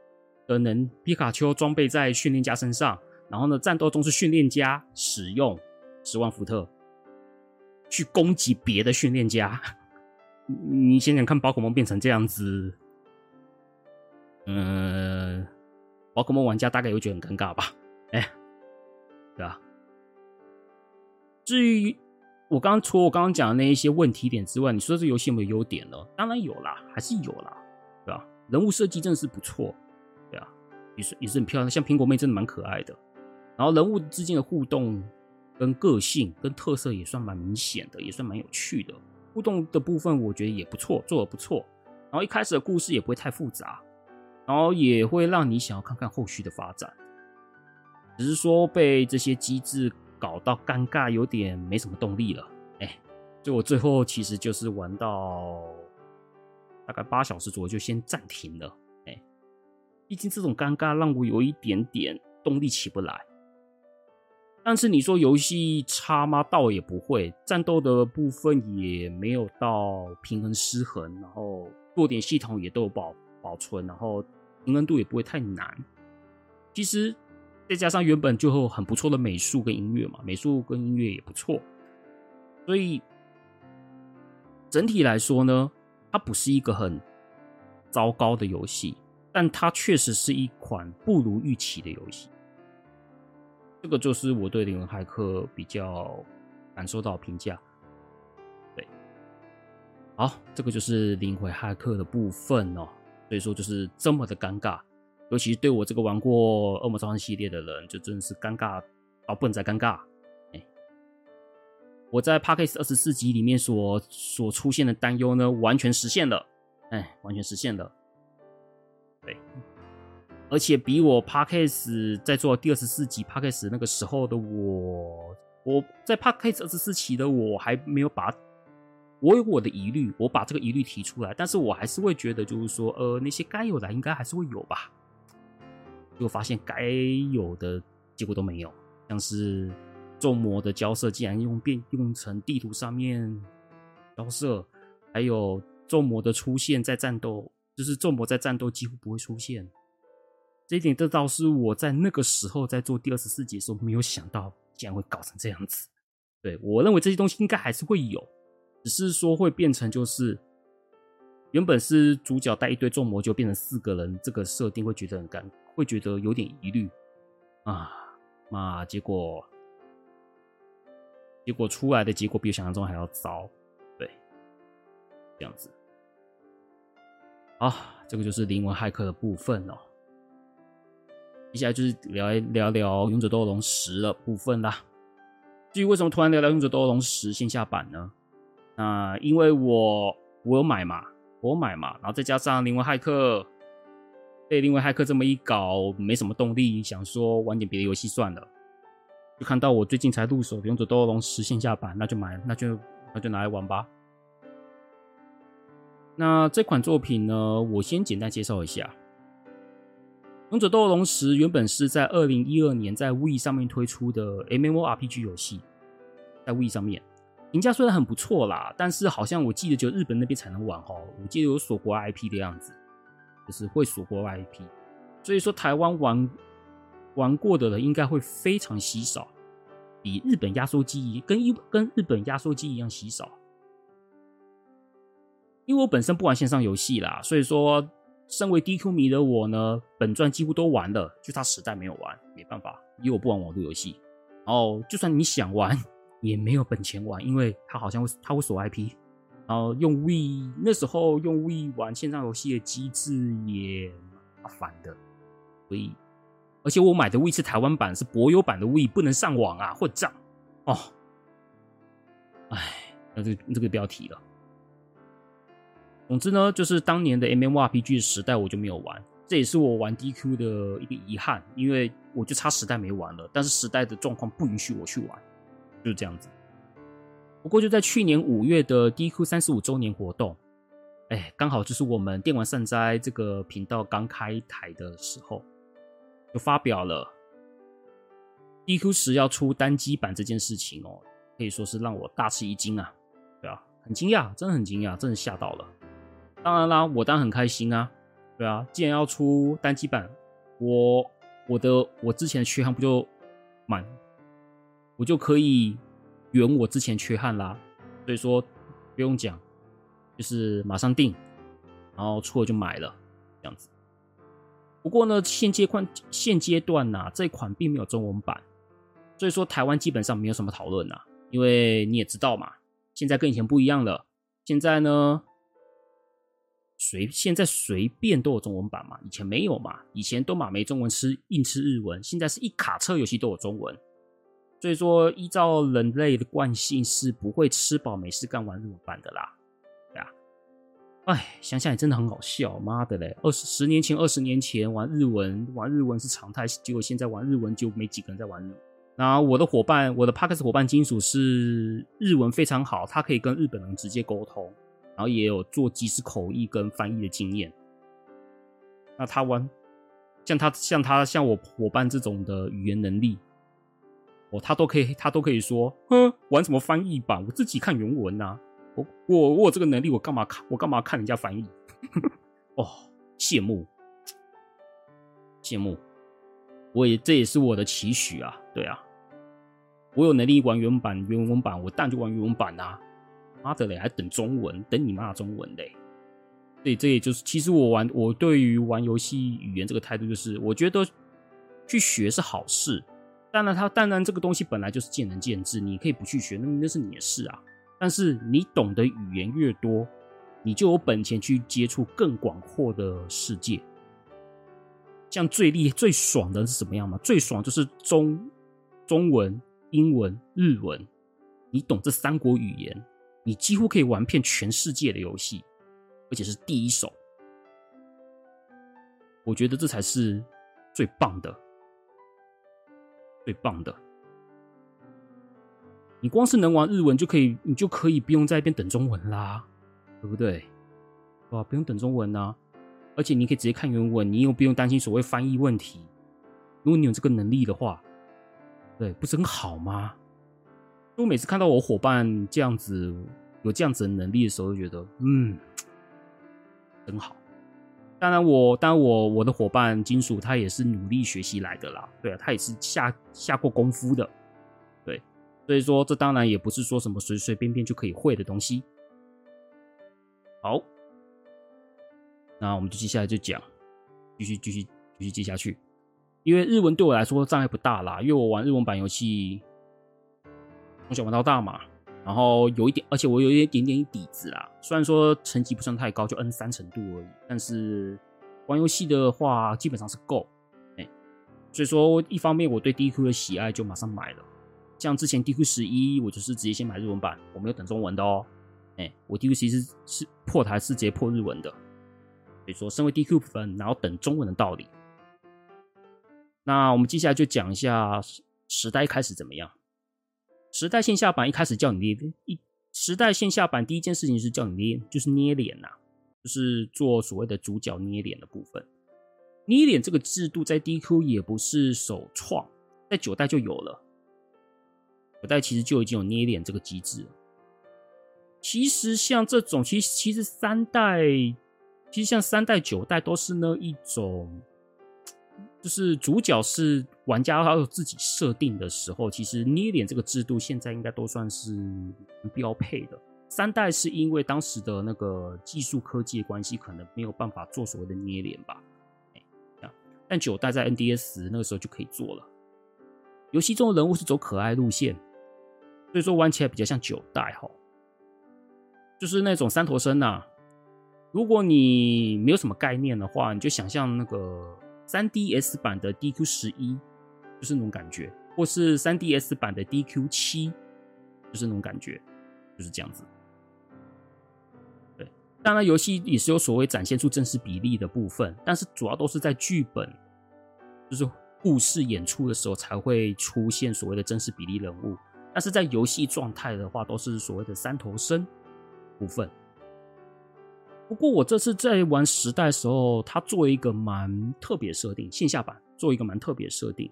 的能皮卡丘装备在训练家身上，然后呢，战斗中是训练家使用十万伏特去攻击别的训练家。你想想看，宝可梦变成这样子，嗯，宝可梦玩家大概会觉得很尴尬吧？哎，对吧？至于。我刚刚除了我刚刚讲的那一些问题点之外，你说这游戏有没有优点呢？当然有啦，还是有啦，对吧？人物设计真的是不错，对啊，也是也是很漂亮，像苹果妹真的蛮可爱的。然后人物之间的互动跟个性跟特色也算蛮明显的，也算蛮有趣的。互动的部分我觉得也不错，做得不错。然后一开始的故事也不会太复杂，然后也会让你想要看看后续的发展。只是说被这些机制。搞到尴尬，有点没什么动力了。哎、欸，就我最后其实就是玩到大概八小时左右就先暂停了。哎、毕竟这种尴尬让我有一点点动力起不来。但是你说游戏差吗？倒也不会，战斗的部分也没有到平衡失衡，然后弱点系统也都有保保存，然后平衡度也不会太难。其实。再加上原本就很不错的美术跟音乐嘛，美术跟音乐也不错，所以整体来说呢，它不是一个很糟糕的游戏，但它确实是一款不如预期的游戏。这个就是我对《灵魂骇客》比较感受到评价。对，好，这个就是《灵魂骇客》的部分哦，所以说就是这么的尴尬。尤其是对我这个玩过《恶魔召唤》系列的人，就真的是尴尬到不能再尴尬。哎，我在 Podcast 二十四集里面所所出现的担忧呢，完全实现了，哎，完全实现了。对，而且比我 Podcast 在做第二十四集 Podcast 那个时候的我，我在 Podcast 二十四期的我还没有把，我有我的疑虑，我把这个疑虑提出来，但是我还是会觉得，就是说，呃，那些该有的应该还是会有吧。就发现该有的结果都没有，像是。众魔的交涉竟然用变用成地图上面交涉，还有众魔的出现在战斗，就是众魔在战斗几乎不会出现。这一点这倒是我在那个时候在做第二十四集的时候没有想到，竟然会搞成这样子。对，我认为这些东西应该还是会有，只是说会变成就是原本是主角带一堆众魔就变成四个人，这个设定会觉得很尴尬，会觉得有点疑虑啊。那结果。结果出来的结果比我想象中还要糟，对，这样子。好，这个就是灵魂骇客的部分哦。接下来就是聊一聊聊《勇者斗龙十》的部分啦。至于为什么突然聊聊《勇者斗龙十》线下版呢？那因为我我有买嘛，我买嘛，然后再加上灵魂骇客被另外骇客这么一搞，没什么动力，想说玩点别的游戏算了。就看到我最近才入手《勇者斗恶龙十》线下版，那就买，那就那就拿来玩吧。那这款作品呢，我先简单介绍一下，《勇者斗恶龙十》原本是在二零一二年在 Wii 上面推出的 MMORPG 游戏，在 Wii 上面评价虽然很不错啦，但是好像我记得就日本那边才能玩哦，我记得有锁国 IP 的样子，就是会锁国 IP，所以说台湾玩。玩过的人应该会非常稀少，比日本压缩机跟一跟日本压缩机一样稀少。因为我本身不玩线上游戏啦，所以说身为 DQ 迷的我呢，本传几乎都玩了，就他时代没有玩，没办法，因为我不玩网络游戏。然后就算你想玩，也没有本钱玩，因为它好像会它会锁 IP，然后用 Wii 那时候用 Wii 玩线上游戏的机制也麻烦的，所以。而且我买的 Wii 是台湾版，是柏油版的 Wii，不能上网啊，混账哦！哎，那这这个不要提了。总之呢，就是当年的 MMORPG 时代我就没有玩，这也是我玩 DQ 的一个遗憾，因为我就差时代没玩了。但是时代的状况不允许我去玩，就是这样子。不过就在去年五月的 DQ 三十五周年活动，哎，刚好就是我们电玩善哉这个频道刚开台的时候。就发表了 DQ 十要出单机版这件事情哦，可以说是让我大吃一惊啊！对啊，很惊讶，真的很惊讶，真的吓到了。当然啦，我当然很开心啊！对啊，既然要出单机版，我我的我之前的缺憾不就满，我就可以圆我之前缺憾啦。所以说不用讲，就是马上订，然后出了就买了，这样子。不过呢，现阶段现阶段呐，这款并没有中文版，所以说台湾基本上没有什么讨论呐。因为你也知道嘛，现在跟以前不一样了。现在呢，随现在随便都有中文版嘛，以前没有嘛，以前都嘛没中文吃硬吃日文，现在是一卡车游戏都有中文。所以说，依照人类的惯性，是不会吃饱没事干玩日文版的啦。对啊哎，想想也真的很好笑，妈的嘞！二十十年前、二十年前玩日文，玩日文是常态，结果现在玩日文就没几个人在玩日文。那我的伙伴，我的 Podcast 伙伴金属是日文非常好，他可以跟日本人直接沟通，然后也有做即时口译跟翻译的经验。那他玩，像他像他像我伙伴这种的语言能力，哦，他都可以，他都可以说，哼，玩什么翻译版？我自己看原文呐。我我我有这个能力，我干嘛看？我干嘛看人家翻译？哦，羡慕，羡慕！我也这也是我的期许啊！对啊，我有能力玩原版原文版，我当然就玩原文版啊！妈的嘞，还等中文？等你妈中文嘞！对，这也就是其实我玩我对于玩游戏语言这个态度，就是我觉得去学是好事。当然，它当然这个东西本来就是见仁见智，你可以不去学，那那是你的事啊。但是你懂得语言越多，你就有本钱去接触更广阔的世界。像最厉最爽的是什么样吗？最爽就是中中文、英文、日文，你懂这三国语言，你几乎可以玩遍全世界的游戏，而且是第一手。我觉得这才是最棒的，最棒的。你光是能玩日文就可以，你就可以不用在一边等中文啦，对不对？啊，不用等中文啊，而且你可以直接看原文，你又不用担心所谓翻译问题。如果你有这个能力的话，对，不是很好吗？我每次看到我伙伴这样子有这样子的能力的时候，就觉得嗯，真好。当然我，当然我我的伙伴金属他也是努力学习来的啦，对啊，他也是下下过功夫的，对，所以说这当然也不是说什么随随便便就可以会的东西。好，那我们就接下来就讲，继续继续继续接下去，因为日文对我来说障碍不大啦，因为我玩日文版游戏从小玩到大嘛。然后有一点，而且我有一点点底子啦。虽然说成绩不算太高，就 N 三程度而已，但是玩游戏的话基本上是够。哎，所以说一方面我对 DQ 的喜爱就马上买了。像之前 DQ 十一，我就是直接先买日文版，我没有等中文的哦。哎，我 DQ 其实是破台是直接破日文的。所以说，身为 DQ 粉，然后等中文的道理。那我们接下来就讲一下时代开始怎么样。时代线下版一开始叫你一，时代线下版第一件事情是叫你捏，就是捏脸呐、就是做所谓的主角捏脸的部分。捏脸这个制度在 DQ 也不是首创，在九代就有了。九代其实就已经有捏脸这个机制。其实像这种，其实其实三代，其实像三代九代都是那一种。就是主角是玩家，他有自己设定的时候，其实捏脸这个制度现在应该都算是标配的。三代是因为当时的那个技术科技的关系，可能没有办法做所谓的捏脸吧。但九代在 NDS 那个时候就可以做了。游戏中的人物是走可爱路线，所以说玩起来比较像九代哈，就是那种三头身呐。如果你没有什么概念的话，你就想象那个。三 DS 版的 DQ 十一就是那种感觉，或是三 DS 版的 DQ 七就是那种感觉，就是这样子。对，当然游戏也是有所谓展现出真实比例的部分，但是主要都是在剧本，就是故事演出的时候才会出现所谓的真实比例人物，但是在游戏状态的话，都是所谓的三头身部分。不过我这次在玩时代的时候，它做一个蛮特别设定，线下版做一个蛮特别设定。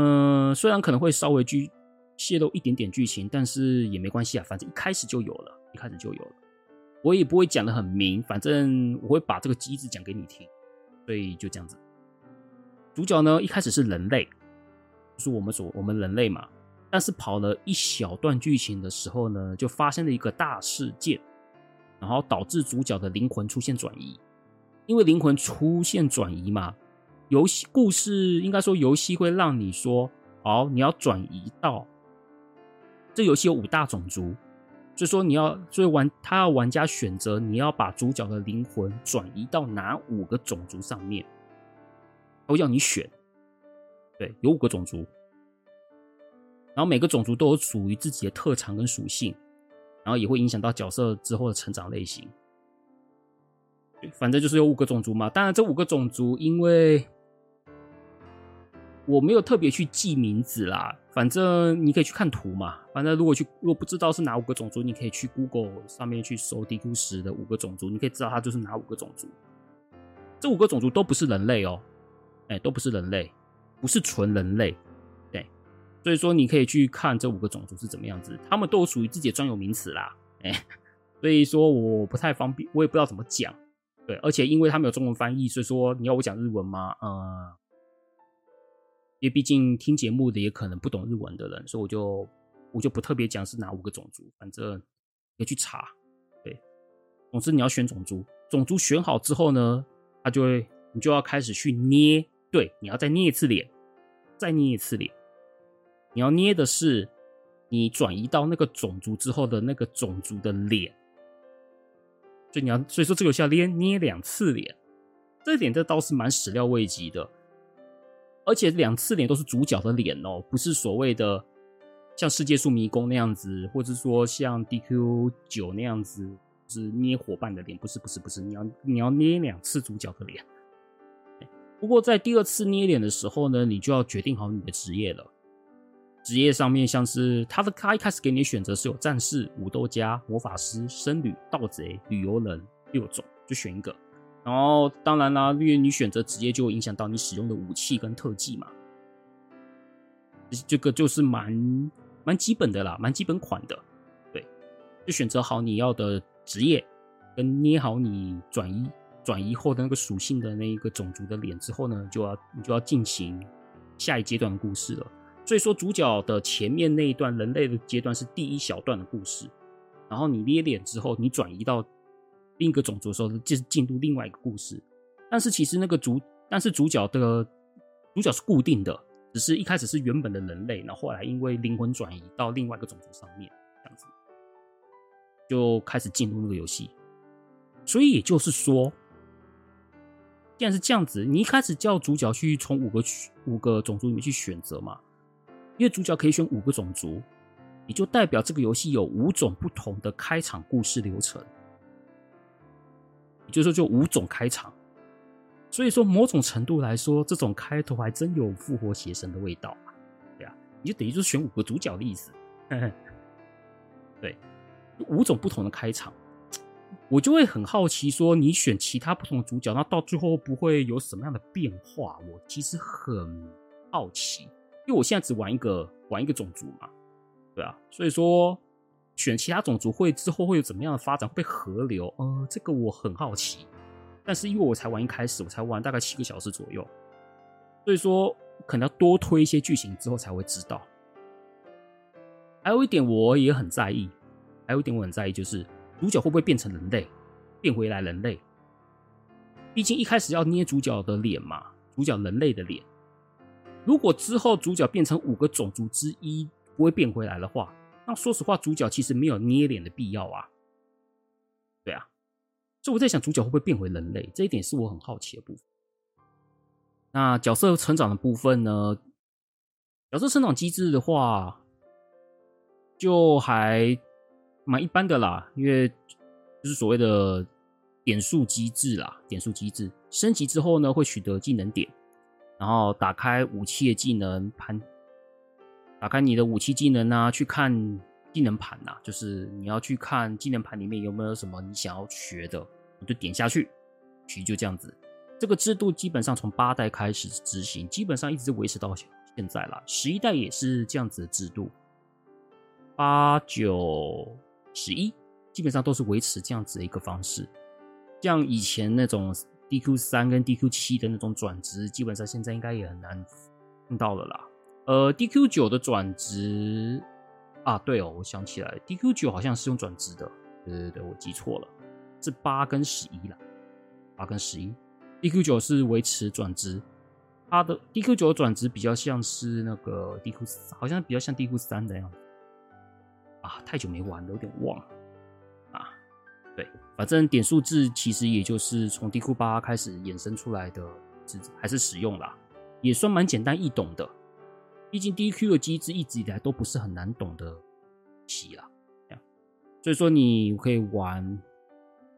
嗯，虽然可能会稍微剧泄露一点点剧情，但是也没关系啊，反正一开始就有了，一开始就有了。我也不会讲的很明，反正我会把这个机制讲给你听，所以就这样子。主角呢，一开始是人类，就是我们所我们人类嘛，但是跑了一小段剧情的时候呢，就发生了一个大事件。然后导致主角的灵魂出现转移，因为灵魂出现转移嘛，游戏故事应该说游戏会让你说，好，你要转移到这游戏有五大种族，所以说你要，所以玩他要玩家选择你要把主角的灵魂转移到哪五个种族上面，都要你选，对，有五个种族，然后每个种族都有属于自己的特长跟属性。然后也会影响到角色之后的成长类型。反正就是有五个种族嘛。当然，这五个种族因为我没有特别去记名字啦。反正你可以去看图嘛。反正如果去如果不知道是哪五个种族，你可以去 Google 上面去搜 DQ 十的五个种族，你可以知道它就是哪五个种族。这五个种族都不是人类哦，哎，都不是人类，不是纯人类。对所以说，你可以去看这五个种族是怎么样子，他们都有属于自己的专有名词啦。哎，所以说我不太方便，我也不知道怎么讲。对，而且因为他们有中文翻译，所以说你要我讲日文吗？嗯，因为毕竟听节目的也可能不懂日文的人，所以我就我就不特别讲是哪五个种族，反正可以去查。对，总之你要选种族，种族选好之后呢，他就会你就要开始去捏，对，你要再捏一次脸，再捏一次脸。你要捏的是你转移到那个种族之后的那个种族的脸，所以你要，所以说这个游戏要捏捏两次脸，这点这倒是蛮始料未及的，而且两次脸都是主角的脸哦，不是所谓的像世界树迷宫那样子，或者说像 DQ 九那样子，是捏伙伴的脸，不是不是不是，你要你要捏两次主角的脸。不过在第二次捏脸的时候呢，你就要决定好你的职业了。职业上面像是他的，他一开始给你选择是有战士、武斗家、魔法师、僧侣、盗贼、旅游人六种，就选一个。然后当然啦，因为你选择职业就会影响到你使用的武器跟特技嘛。这个就是蛮蛮基本的啦，蛮基本款的。对，就选择好你要的职业，跟捏好你转移。转移后的那个属性的那一个种族的脸之后呢，就要你就要进行下一阶段的故事了。所以说，主角的前面那一段人类的阶段是第一小段的故事，然后你捏脸之后，你转移到另一个种族的时候，就是进入另外一个故事。但是其实那个主，但是主角的主角是固定的，只是一开始是原本的人类，然后后来因为灵魂转移到另外一个种族上面，这样子就开始进入那个游戏。所以也就是说。既然是这样子，你一开始叫主角去从五个五个种族里面去选择嘛，因为主角可以选五个种族，也就代表这个游戏有五种不同的开场故事流程，就是说就五种开场。所以说某种程度来说，这种开头还真有复活邪神的味道嘛，对啊，你就等于就是选五个主角的意思，对，五种不同的开场。我就会很好奇，说你选其他不同的主角，那到最后不会有什么样的变化？我其实很好奇，因为我现在只玩一个玩一个种族嘛，对啊，所以说选其他种族会之后会有怎么样的发展？会被合流？呃，这个我很好奇。但是因为我才玩一开始，我才玩大概七个小时左右，所以说可能要多推一些剧情之后才会知道。还有一点我也很在意，还有一点我很在意就是。主角会不会变成人类，变回来人类？毕竟一开始要捏主角的脸嘛，主角人类的脸。如果之后主角变成五个种族之一，不会变回来的话，那说实话，主角其实没有捏脸的必要啊。对啊，所以我在想，主角会不会变回人类？这一点是我很好奇的部分。那角色成长的部分呢？角色成长机制的话，就还。蛮一般的啦，因为就是所谓的点数机制啦，点数机制升级之后呢，会取得技能点，然后打开武器的技能盘，打开你的武器技能啊，去看技能盘呐，就是你要去看技能盘里面有没有什么你想要学的，你就点下去，其实就这样子。这个制度基本上从八代开始执行，基本上一直维持到现在啦。十一代也是这样子的制度，八九。十一基本上都是维持这样子的一个方式，像以前那种 DQ 三跟 DQ 七的那种转职，基本上现在应该也很难碰到了啦。呃，DQ 九的转职啊，对哦，我想起来，DQ 九好像是用转职的，对对对，我记错了，是八跟十一啦，八跟十一，DQ 九是维持转职，它的 DQ 九转职比较像是那个 DQ 三，好像比较像 DQ 三的样子。啊，太久没玩了，有点忘了啊。对，反正点数制其实也就是从 DQ 八开始衍生出来的，还是使用啦，也算蛮简单易懂的。毕竟 DQ 的机制一直以来都不是很难懂的棋啦，所以说你可以玩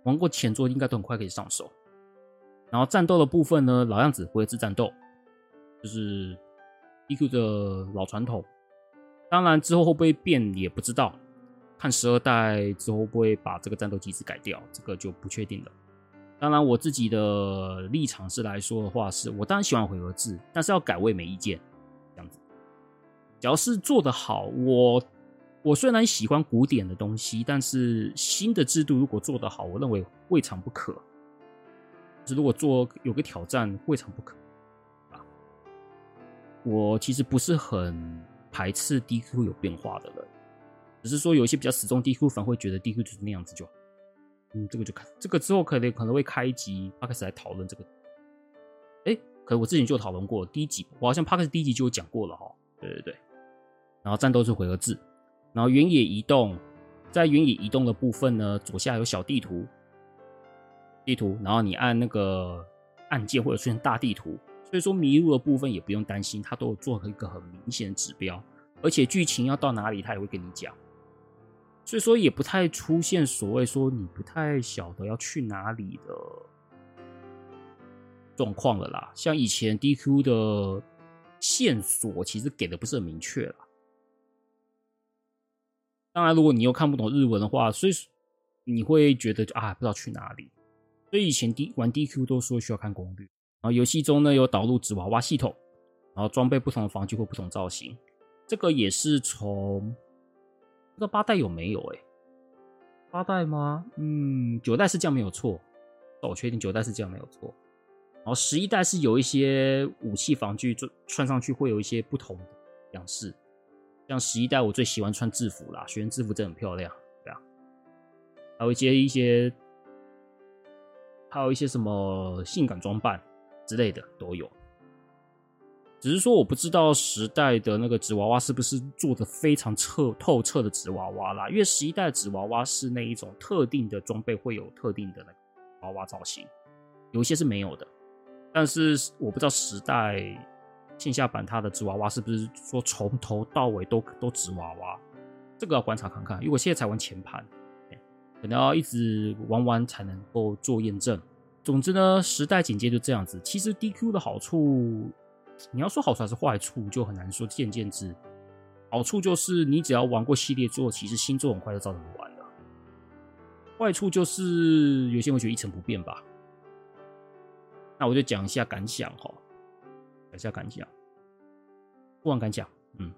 玩过前作，应该都很快可以上手。然后战斗的部分呢，老样子，回合制战斗，就是 DQ 的老传统。当然，之后会不会变也不知道，看十二代之后会不会把这个战斗机制改掉，这个就不确定了。当然，我自己的立场是来说的话，是我当然喜欢回合制，但是要改我也没意见。只要是做得好，我我虽然喜欢古典的东西，但是新的制度如果做得好，我认为未尝不可。就是如果做有个挑战，未尝不可啊。我其实不是很。排斥 DQ 有变化的人，只是说有一些比较死忠 DQ 粉会觉得 DQ 就是那样子就好，嗯，这个就看这个之后可能可能会开一集 p 克斯来讨论这个。哎，可能我之前就讨论过第一集，我好像 Podcast 第一集就有讲过了哈。对对对，然后战斗是回合制，然后原野移动，在原野移动的部分呢，左下有小地图，地图，然后你按那个按键会有出现大地图。所以说迷路的部分也不用担心，它都有做一个很明显的指标。而且剧情要到哪里，它也会跟你讲。所以说，也不太出现所谓说你不太晓得要去哪里的状况了啦。像以前 DQ 的线索，其实给的不是很明确了。当然，如果你又看不懂日文的话，所以你会觉得啊，不知道去哪里。所以以前 D 玩 DQ 都说需要看攻略。然后游戏中呢，有导入纸娃娃系统，然后装备不同的防具或不同造型。这个也是从不知道八代有没有哎、八代吗？嗯，九代是这样没有错。我确定九代是这样没有错。然后十一代是有一些武器防具穿上去会有一些不同的样式。像十一代，我最喜欢穿制服啦，学员制服真的很漂亮，对啊。还有一些一些，还有一些什么性感装扮之类的都有。只是说我不知道十代的那个纸娃娃是不是做的非常彻透彻的纸娃娃啦，因为十一代纸娃娃是那一种特定的装备会有特定的那个娃娃造型，有一些是没有的。但是我不知道十代。线下版它的纸娃娃是不是说从头到尾都都纸娃娃？这个要观察看看。因为我现在才玩前盘，可能要一直玩完才能够做验证。总之呢，时代简介就这样子。其实 DQ 的好处，你要说好处还是坏处，就很难说，见见之。好处就是你只要玩过系列作，其实新作很快就照着玩了。坏处就是有些人会觉得一成不变吧。那我就讲一下感想哈。等下感想，不玩感想，嗯，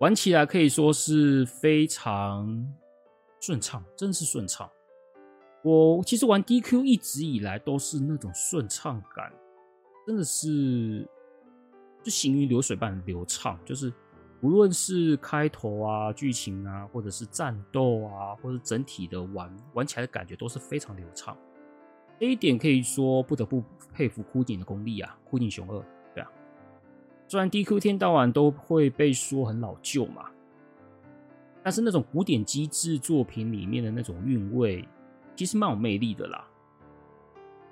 玩起来可以说是非常顺畅，真是顺畅。我其实玩 DQ 一直以来都是那种顺畅感，真的是就行云流水般流畅，就是无论是开头啊、剧情啊，或者是战斗啊，或者整体的玩玩起来的感觉都是非常流畅。这一点可以说不得不佩服枯井的功力啊，枯井雄二。虽然 DQ 天到晚都会被说很老旧嘛，但是那种古典机制作品里面的那种韵味，其实蛮有魅力的啦。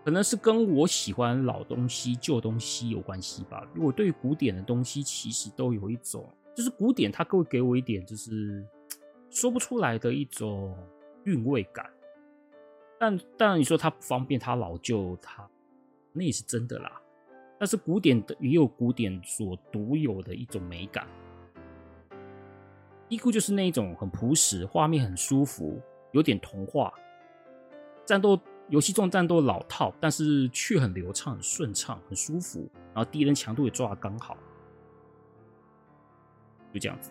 可能是跟我喜欢老东西、旧东西有关系吧。因为我对于古典的东西，其实都有一种，就是古典它会给我一点，就是说不出来的一种韵味感。但当然你说它不方便，它老旧，它那也是真的啦。但是古典的也有古典所独有的一种美感，DQ 就是那一种很朴实，画面很舒服，有点童话。战斗游戏中战斗老套，但是却很流畅、很顺畅、很舒服。然后敌人强度也抓的刚好，就这样子，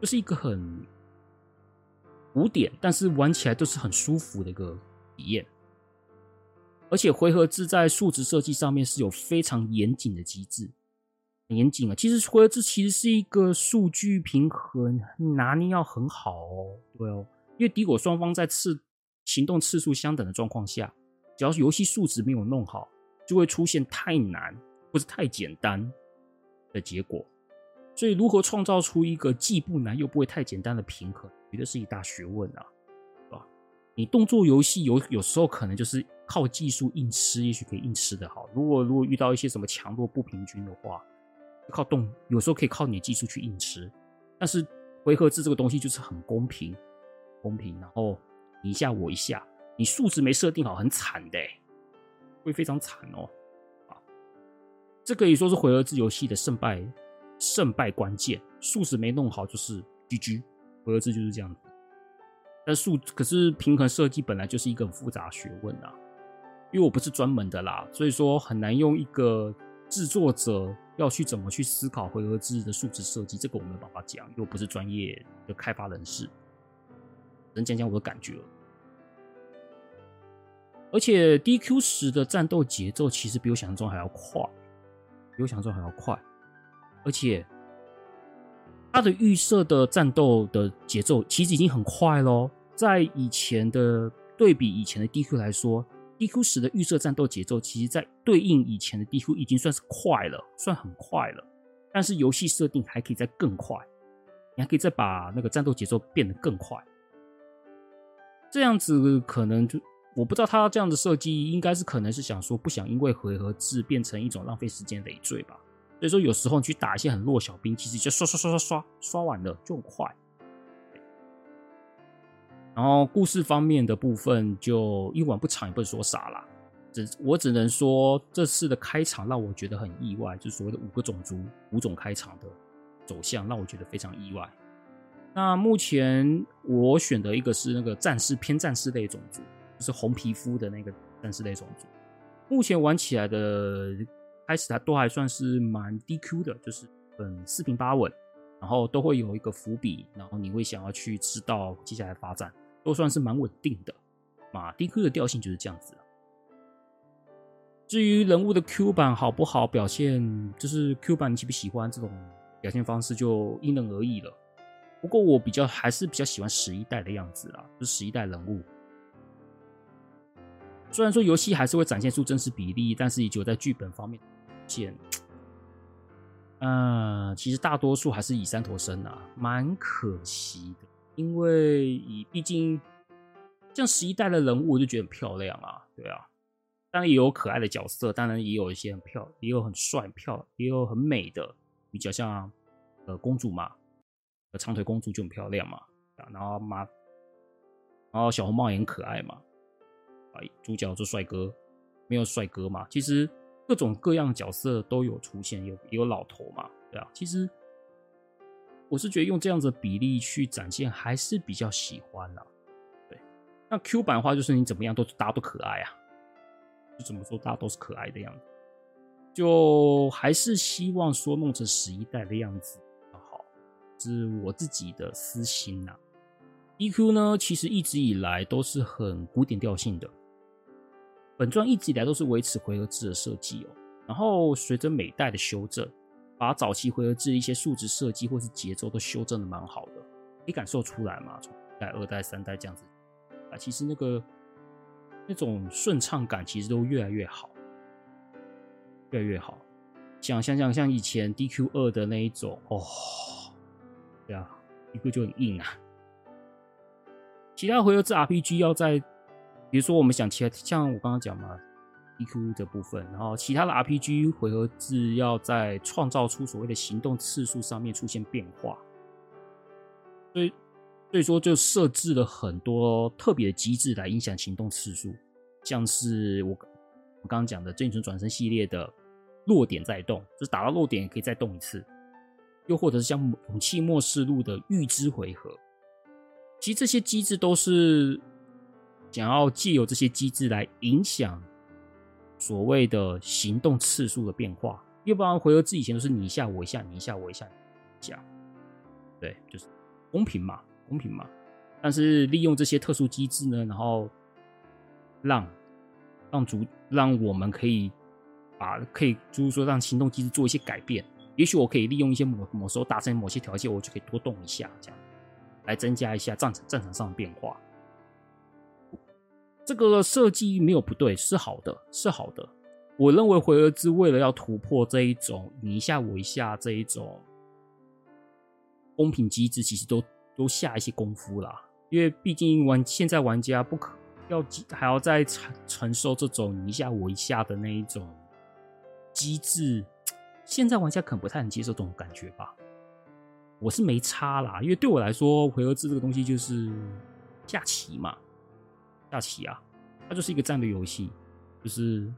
就是一个很古典，但是玩起来都是很舒服的一个体验。而且回合制在数值设计上面是有非常严谨的机制，很严谨啊。其实回合制其实是一个数据平衡拿捏要很好哦，对哦。因为敌我双方在次行动次数相等的状况下，只要是游戏数值没有弄好，就会出现太难或是太简单的结果。所以如何创造出一个既不难又不会太简单的平衡，绝对是一大学问啊。你动作游戏有有时候可能就是靠技术硬吃，也许可以硬吃的好。如果如果遇到一些什么强弱不平均的话，靠动有时候可以靠你的技术去硬吃。但是回合制这个东西就是很公平，公平，然后你一下我一下，你数值没设定好，很惨的，会非常惨哦。啊，这可以说是回合制游戏的胜败胜败关键，数值没弄好就是 GG，回合制就是这样子。但数可是平衡设计本来就是一个很复杂的学问啊，因为我不是专门的啦，所以说很难用一个制作者要去怎么去思考回合制的数值设计，这个我没有办法讲，因为我不是专业的开发人士，能讲讲我的感觉。而且 DQ 十的战斗节奏其实比我想象中还要快，比我想象中还要快，而且。它的预设的战斗的节奏其实已经很快喽，在以前的对比以前的 DQ 来说，DQ 十的预设战斗节奏，其实在对应以前的 DQ 已经算是快了，算很快了。但是游戏设定还可以再更快，你还可以再把那个战斗节奏变得更快。这样子可能就我不知道他这样的设计，应该是可能是想说不想因为回合制变成一种浪费时间累赘吧。所以说有时候你去打一些很弱小兵，其实就刷刷刷刷刷刷完了就很快。然后故事方面的部分就一文不长，也不能说啥啦。只我只能说这次的开场让我觉得很意外，就是所谓的五个种族五种开场的走向，让我觉得非常意外。那目前我选的一个是那个战士偏战士类种族，就是红皮肤的那个战士类种族。目前玩起来的开始，它都还算是蛮 DQ 的，就是很四平八稳，然后都会有一个伏笔，然后你会想要去知道接下来发展，都算是蛮稳定的。嘛，DQ 的调性就是这样子。至于人物的 Q 版好不好表现，就是 Q 版你喜不喜欢这种表现方式，就因人而异了。不过我比较还是比较喜欢十一代的样子啊，就是十一代人物。虽然说游戏还是会展现出真实比例，但是也只有在剧本方面见，嗯、其实大多数还是以三头身啊，蛮可惜的。因为以毕竟像十一代的人物，我就觉得很漂亮啊，对啊，当然也有可爱的角色，当然也有一些很漂，也有很帅、很漂，也有很美的，比较像呃公主嘛，长腿公主就很漂亮嘛，然后妈，然后小红帽也很可爱嘛。啊主角做帅哥，没有帅哥嘛？其实各种各样的角色都有出现，有有老头嘛，对啊。其实我是觉得用这样子的比例去展现，还是比较喜欢的。对，那 Q 版的话，就是你怎么样都大家都可爱啊，就怎么说大家都是可爱的样子，就还是希望说弄成十一代的样子比较好，是我自己的私心呐。E Q 呢，其实一直以来都是很古典调性的。本传一直以来都是维持回合制的设计哦，然后随着每代的修正，把早期回合制一些数值设计或是节奏都修正的蛮好的，可以感受出来嘛？从一代、二代、三代这样子啊，其实那个那种顺畅感其实都越来越好，越来越好。像像像像以前 DQ 二的那一种哦，对啊，一个就很硬啊。其他回合制 RPG 要在。比如说，我们想其他像我刚刚讲嘛 E Q 的部分，然后其他的 RPG 回合制要在创造出所谓的行动次数上面出现变化，所以所以说就设置了很多特别的机制来影响行动次数，像是我我刚刚讲的《正存转生》系列的落点再动，就是打到落点也可以再动一次，又或者是像《勇气末世录》的预知回合，其实这些机制都是。想要借由这些机制来影响所谓的行动次数的变化，要不然回合制以前都是你一下我一下，你一下我一下，这样，对，就是公平嘛，公平嘛。但是利用这些特殊机制呢，然后让让主让我们可以把可以就是说让行动机制做一些改变。也许我可以利用一些某某时候达成某些条件，我就可以多动一下，这样来增加一下战场战场上的变化。这个设计没有不对，是好的，是好的。我认为回合制为了要突破这一种你一下我一下这一种公平机制，其实都都下一些功夫啦。因为毕竟玩现在玩家不可要还要再承承受这种你一下我一下的那一种机制，现在玩家可能不太能接受这种感觉吧。我是没差啦，因为对我来说，回合制这个东西就是下棋嘛。下棋啊，它就是一个战略游戏，就是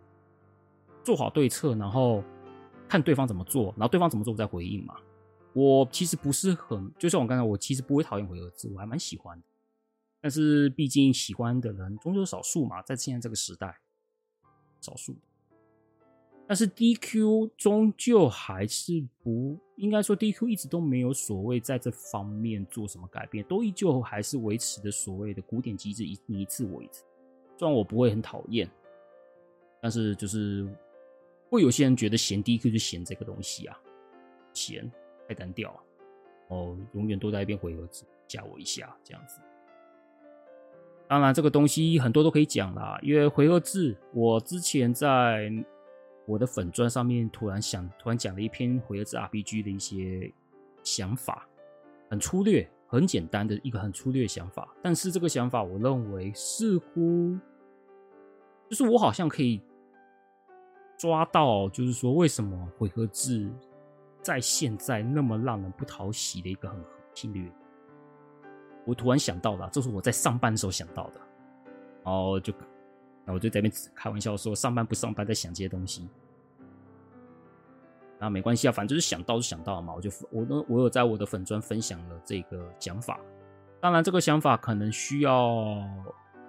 做好对策，然后看对方怎么做，然后对方怎么做我再回应嘛。我其实不是很，就像我刚才，我其实不会讨厌回合制，我还蛮喜欢的。但是毕竟喜欢的人终究少数嘛，在现在这个时代，少数。但是 DQ 终究还是不应该说，DQ 一直都没有所谓在这方面做什么改变，都依旧还是维持的所谓的古典机制，一你一次我一次。虽然我不会很讨厌，但是就是会有些人觉得嫌 DQ 就嫌这个东西啊，嫌太单调，哦，永远都在一边回合制，加我一下这样子。当然，这个东西很多都可以讲啦，因为回合制，我之前在。我的粉钻上面突然想，突然讲了一篇回合制 RPG 的一些想法，很粗略，很简单的一个很粗略的想法。但是这个想法，我认为似乎就是我好像可以抓到，就是说为什么回合制在现在那么让人不讨喜的一个很核心的原因。我突然想到了，这是我在上班的时候想到的，然后就，我就在那边开玩笑说，上班不上班在想这些东西。那没关系啊，反正就是想到就想到嘛。我就我呢，我有在我的粉专分享了这个讲法。当然，这个想法可能需要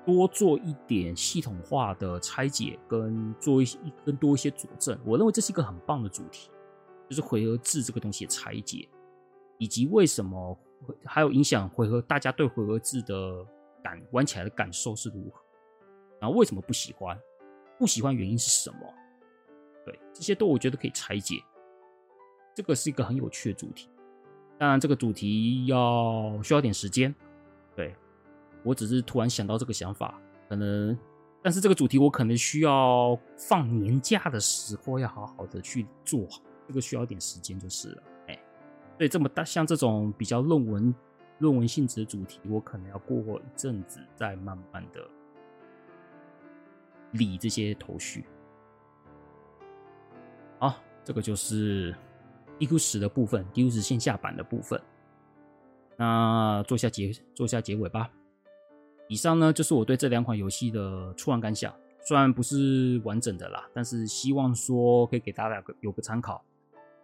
多做一点系统化的拆解，跟做一些更多一些佐证。我认为这是一个很棒的主题，就是回合制这个东西的拆解，以及为什么还有影响回合，大家对回合制的感玩起来的感受是如何？然后为什么不喜欢？不喜欢原因是什么？对，这些都我觉得可以拆解。这个是一个很有趣的主题，当然这个主题要需要点时间。对，我只是突然想到这个想法，可能，但是这个主题我可能需要放年假的时候要好好的去做，这个需要点时间就是了。哎，所以这么大像这种比较论文论文性质的主题，我可能要过一阵子再慢慢的理这些头绪。好，这个就是。DQ 十的部分，DQ 十线下版的部分，那做下结做下结尾吧。以上呢就是我对这两款游戏的初玩感想，虽然不是完整的啦，但是希望说可以给大家有个参考。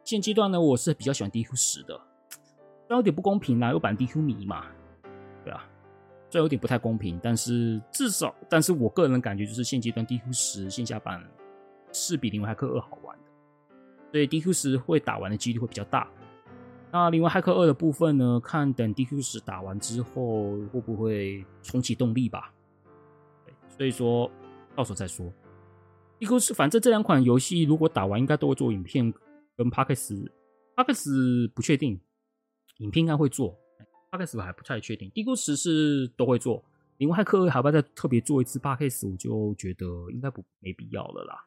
现阶段呢，我是比较喜欢 DQ 十的，虽然有点不公平啦，有版 DQ 迷嘛，虽然有点不太公平，但是至少，但是我个人感觉就是现阶段 DQ 十线下版是比《灵魂骇客二》好玩的。所以 DQ 十会打完的几率会比较大。那另外骇客二的部分呢？看等 DQ 十打完之后会不会重启动力吧。所以说到时候再说。DQ 十反正这两款游戏如果打完，应该都会做影片跟 Podcast。Podcast 不确定，影片应该会做。开始我还不太确定。DQ 十是都会做。另外骇客二还要再特别做一次 Podcast，我就觉得应该不没必要了啦。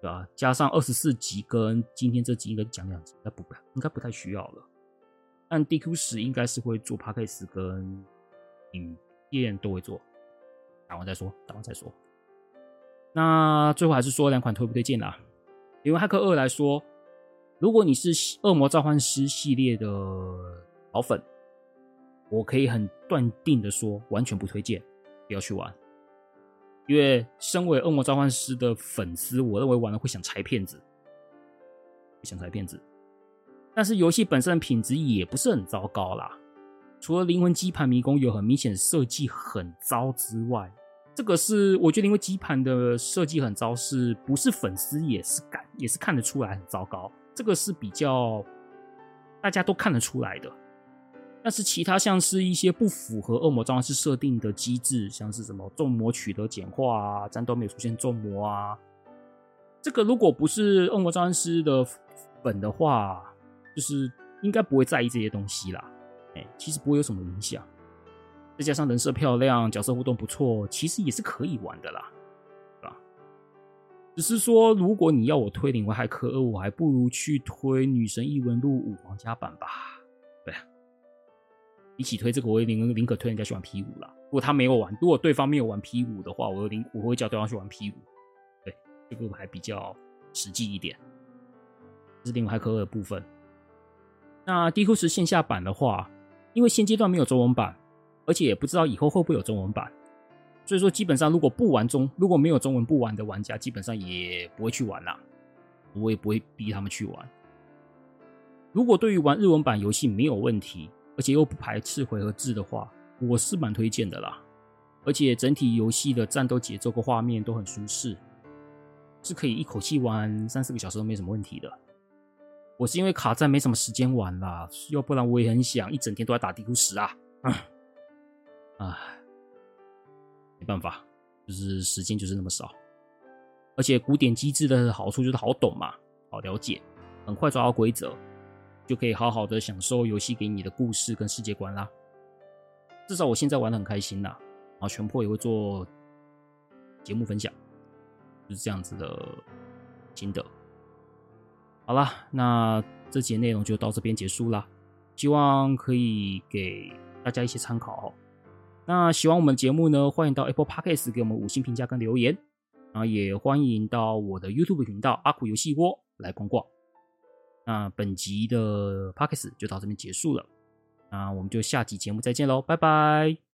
对啊，加上二十四集跟今天这集应该讲两集，应该不应该不太需要了。但 DQ 十应该是会做 Podcast 跟影片都会做，打完再说，打完再说。那最后还是说两款推不推荐啦？因为骇客二来说，如果你是《恶魔召唤师》系列的老粉，我可以很断定的说，完全不推荐，不要去玩。因为身为《恶魔召唤师》的粉丝，我认为玩了会想拆片子，想拆片子。但是游戏本身的品质也不是很糟糕啦，除了灵魂基盘迷宫有很明显设计很糟之外，这个是我觉得灵魂基盘的设计很糟，是不是粉丝也是感也是看得出来很糟糕？这个是比较大家都看得出来的。但是其他像是一些不符合恶魔召唤师设定的机制，像是什么重魔取得简化啊，战斗没有出现重魔啊，这个如果不是恶魔召唤师的粉的话，就是应该不会在意这些东西啦。哎，其实不会有什么影响。再加上人设漂亮，角色互动不错，其实也是可以玩的啦，对吧？只是说，如果你要我推灵魂骇客，我还不如去推女神异闻录五皇家版吧。一起推这个，我宁宁可推人家去玩 P 五啦。如果他没有玩，如果对方没有玩 P 五的话，我宁我会叫对方去玩 P 五。对，这个还比较实际一点。这是灵魂骇客二的部分。那 DQ 十线下版的话，因为现阶段没有中文版，而且也不知道以后会不会有中文版，所以说基本上如果不玩中，如果没有中文不玩的玩家，基本上也不会去玩啦。我也不会逼他们去玩。如果对于玩日文版游戏没有问题。而且又不排斥回合制的话，我是蛮推荐的啦。而且整体游戏的战斗节奏和画面都很舒适，是可以一口气玩三四个小时都没什么问题的。我是因为卡在没什么时间玩啦，要不然我也很想一整天都在打地图十啊。唉，没办法，就是时间就是那么少。而且古典机制的好处就是好懂嘛，好了解，很快抓到规则。就可以好好的享受游戏给你的故事跟世界观啦。至少我现在玩的很开心啦。然后全破也会做节目分享，就是这样子的心得。好啦，那这节内容就到这边结束啦。希望可以给大家一些参考。那喜欢我们节目呢，欢迎到 Apple Podcast 给我们五星评价跟留言。然后也欢迎到我的 YouTube 频道阿苦游戏窝来逛逛。那本集的 p o c k e t 就到这边结束了，那我们就下集节目再见喽，拜拜。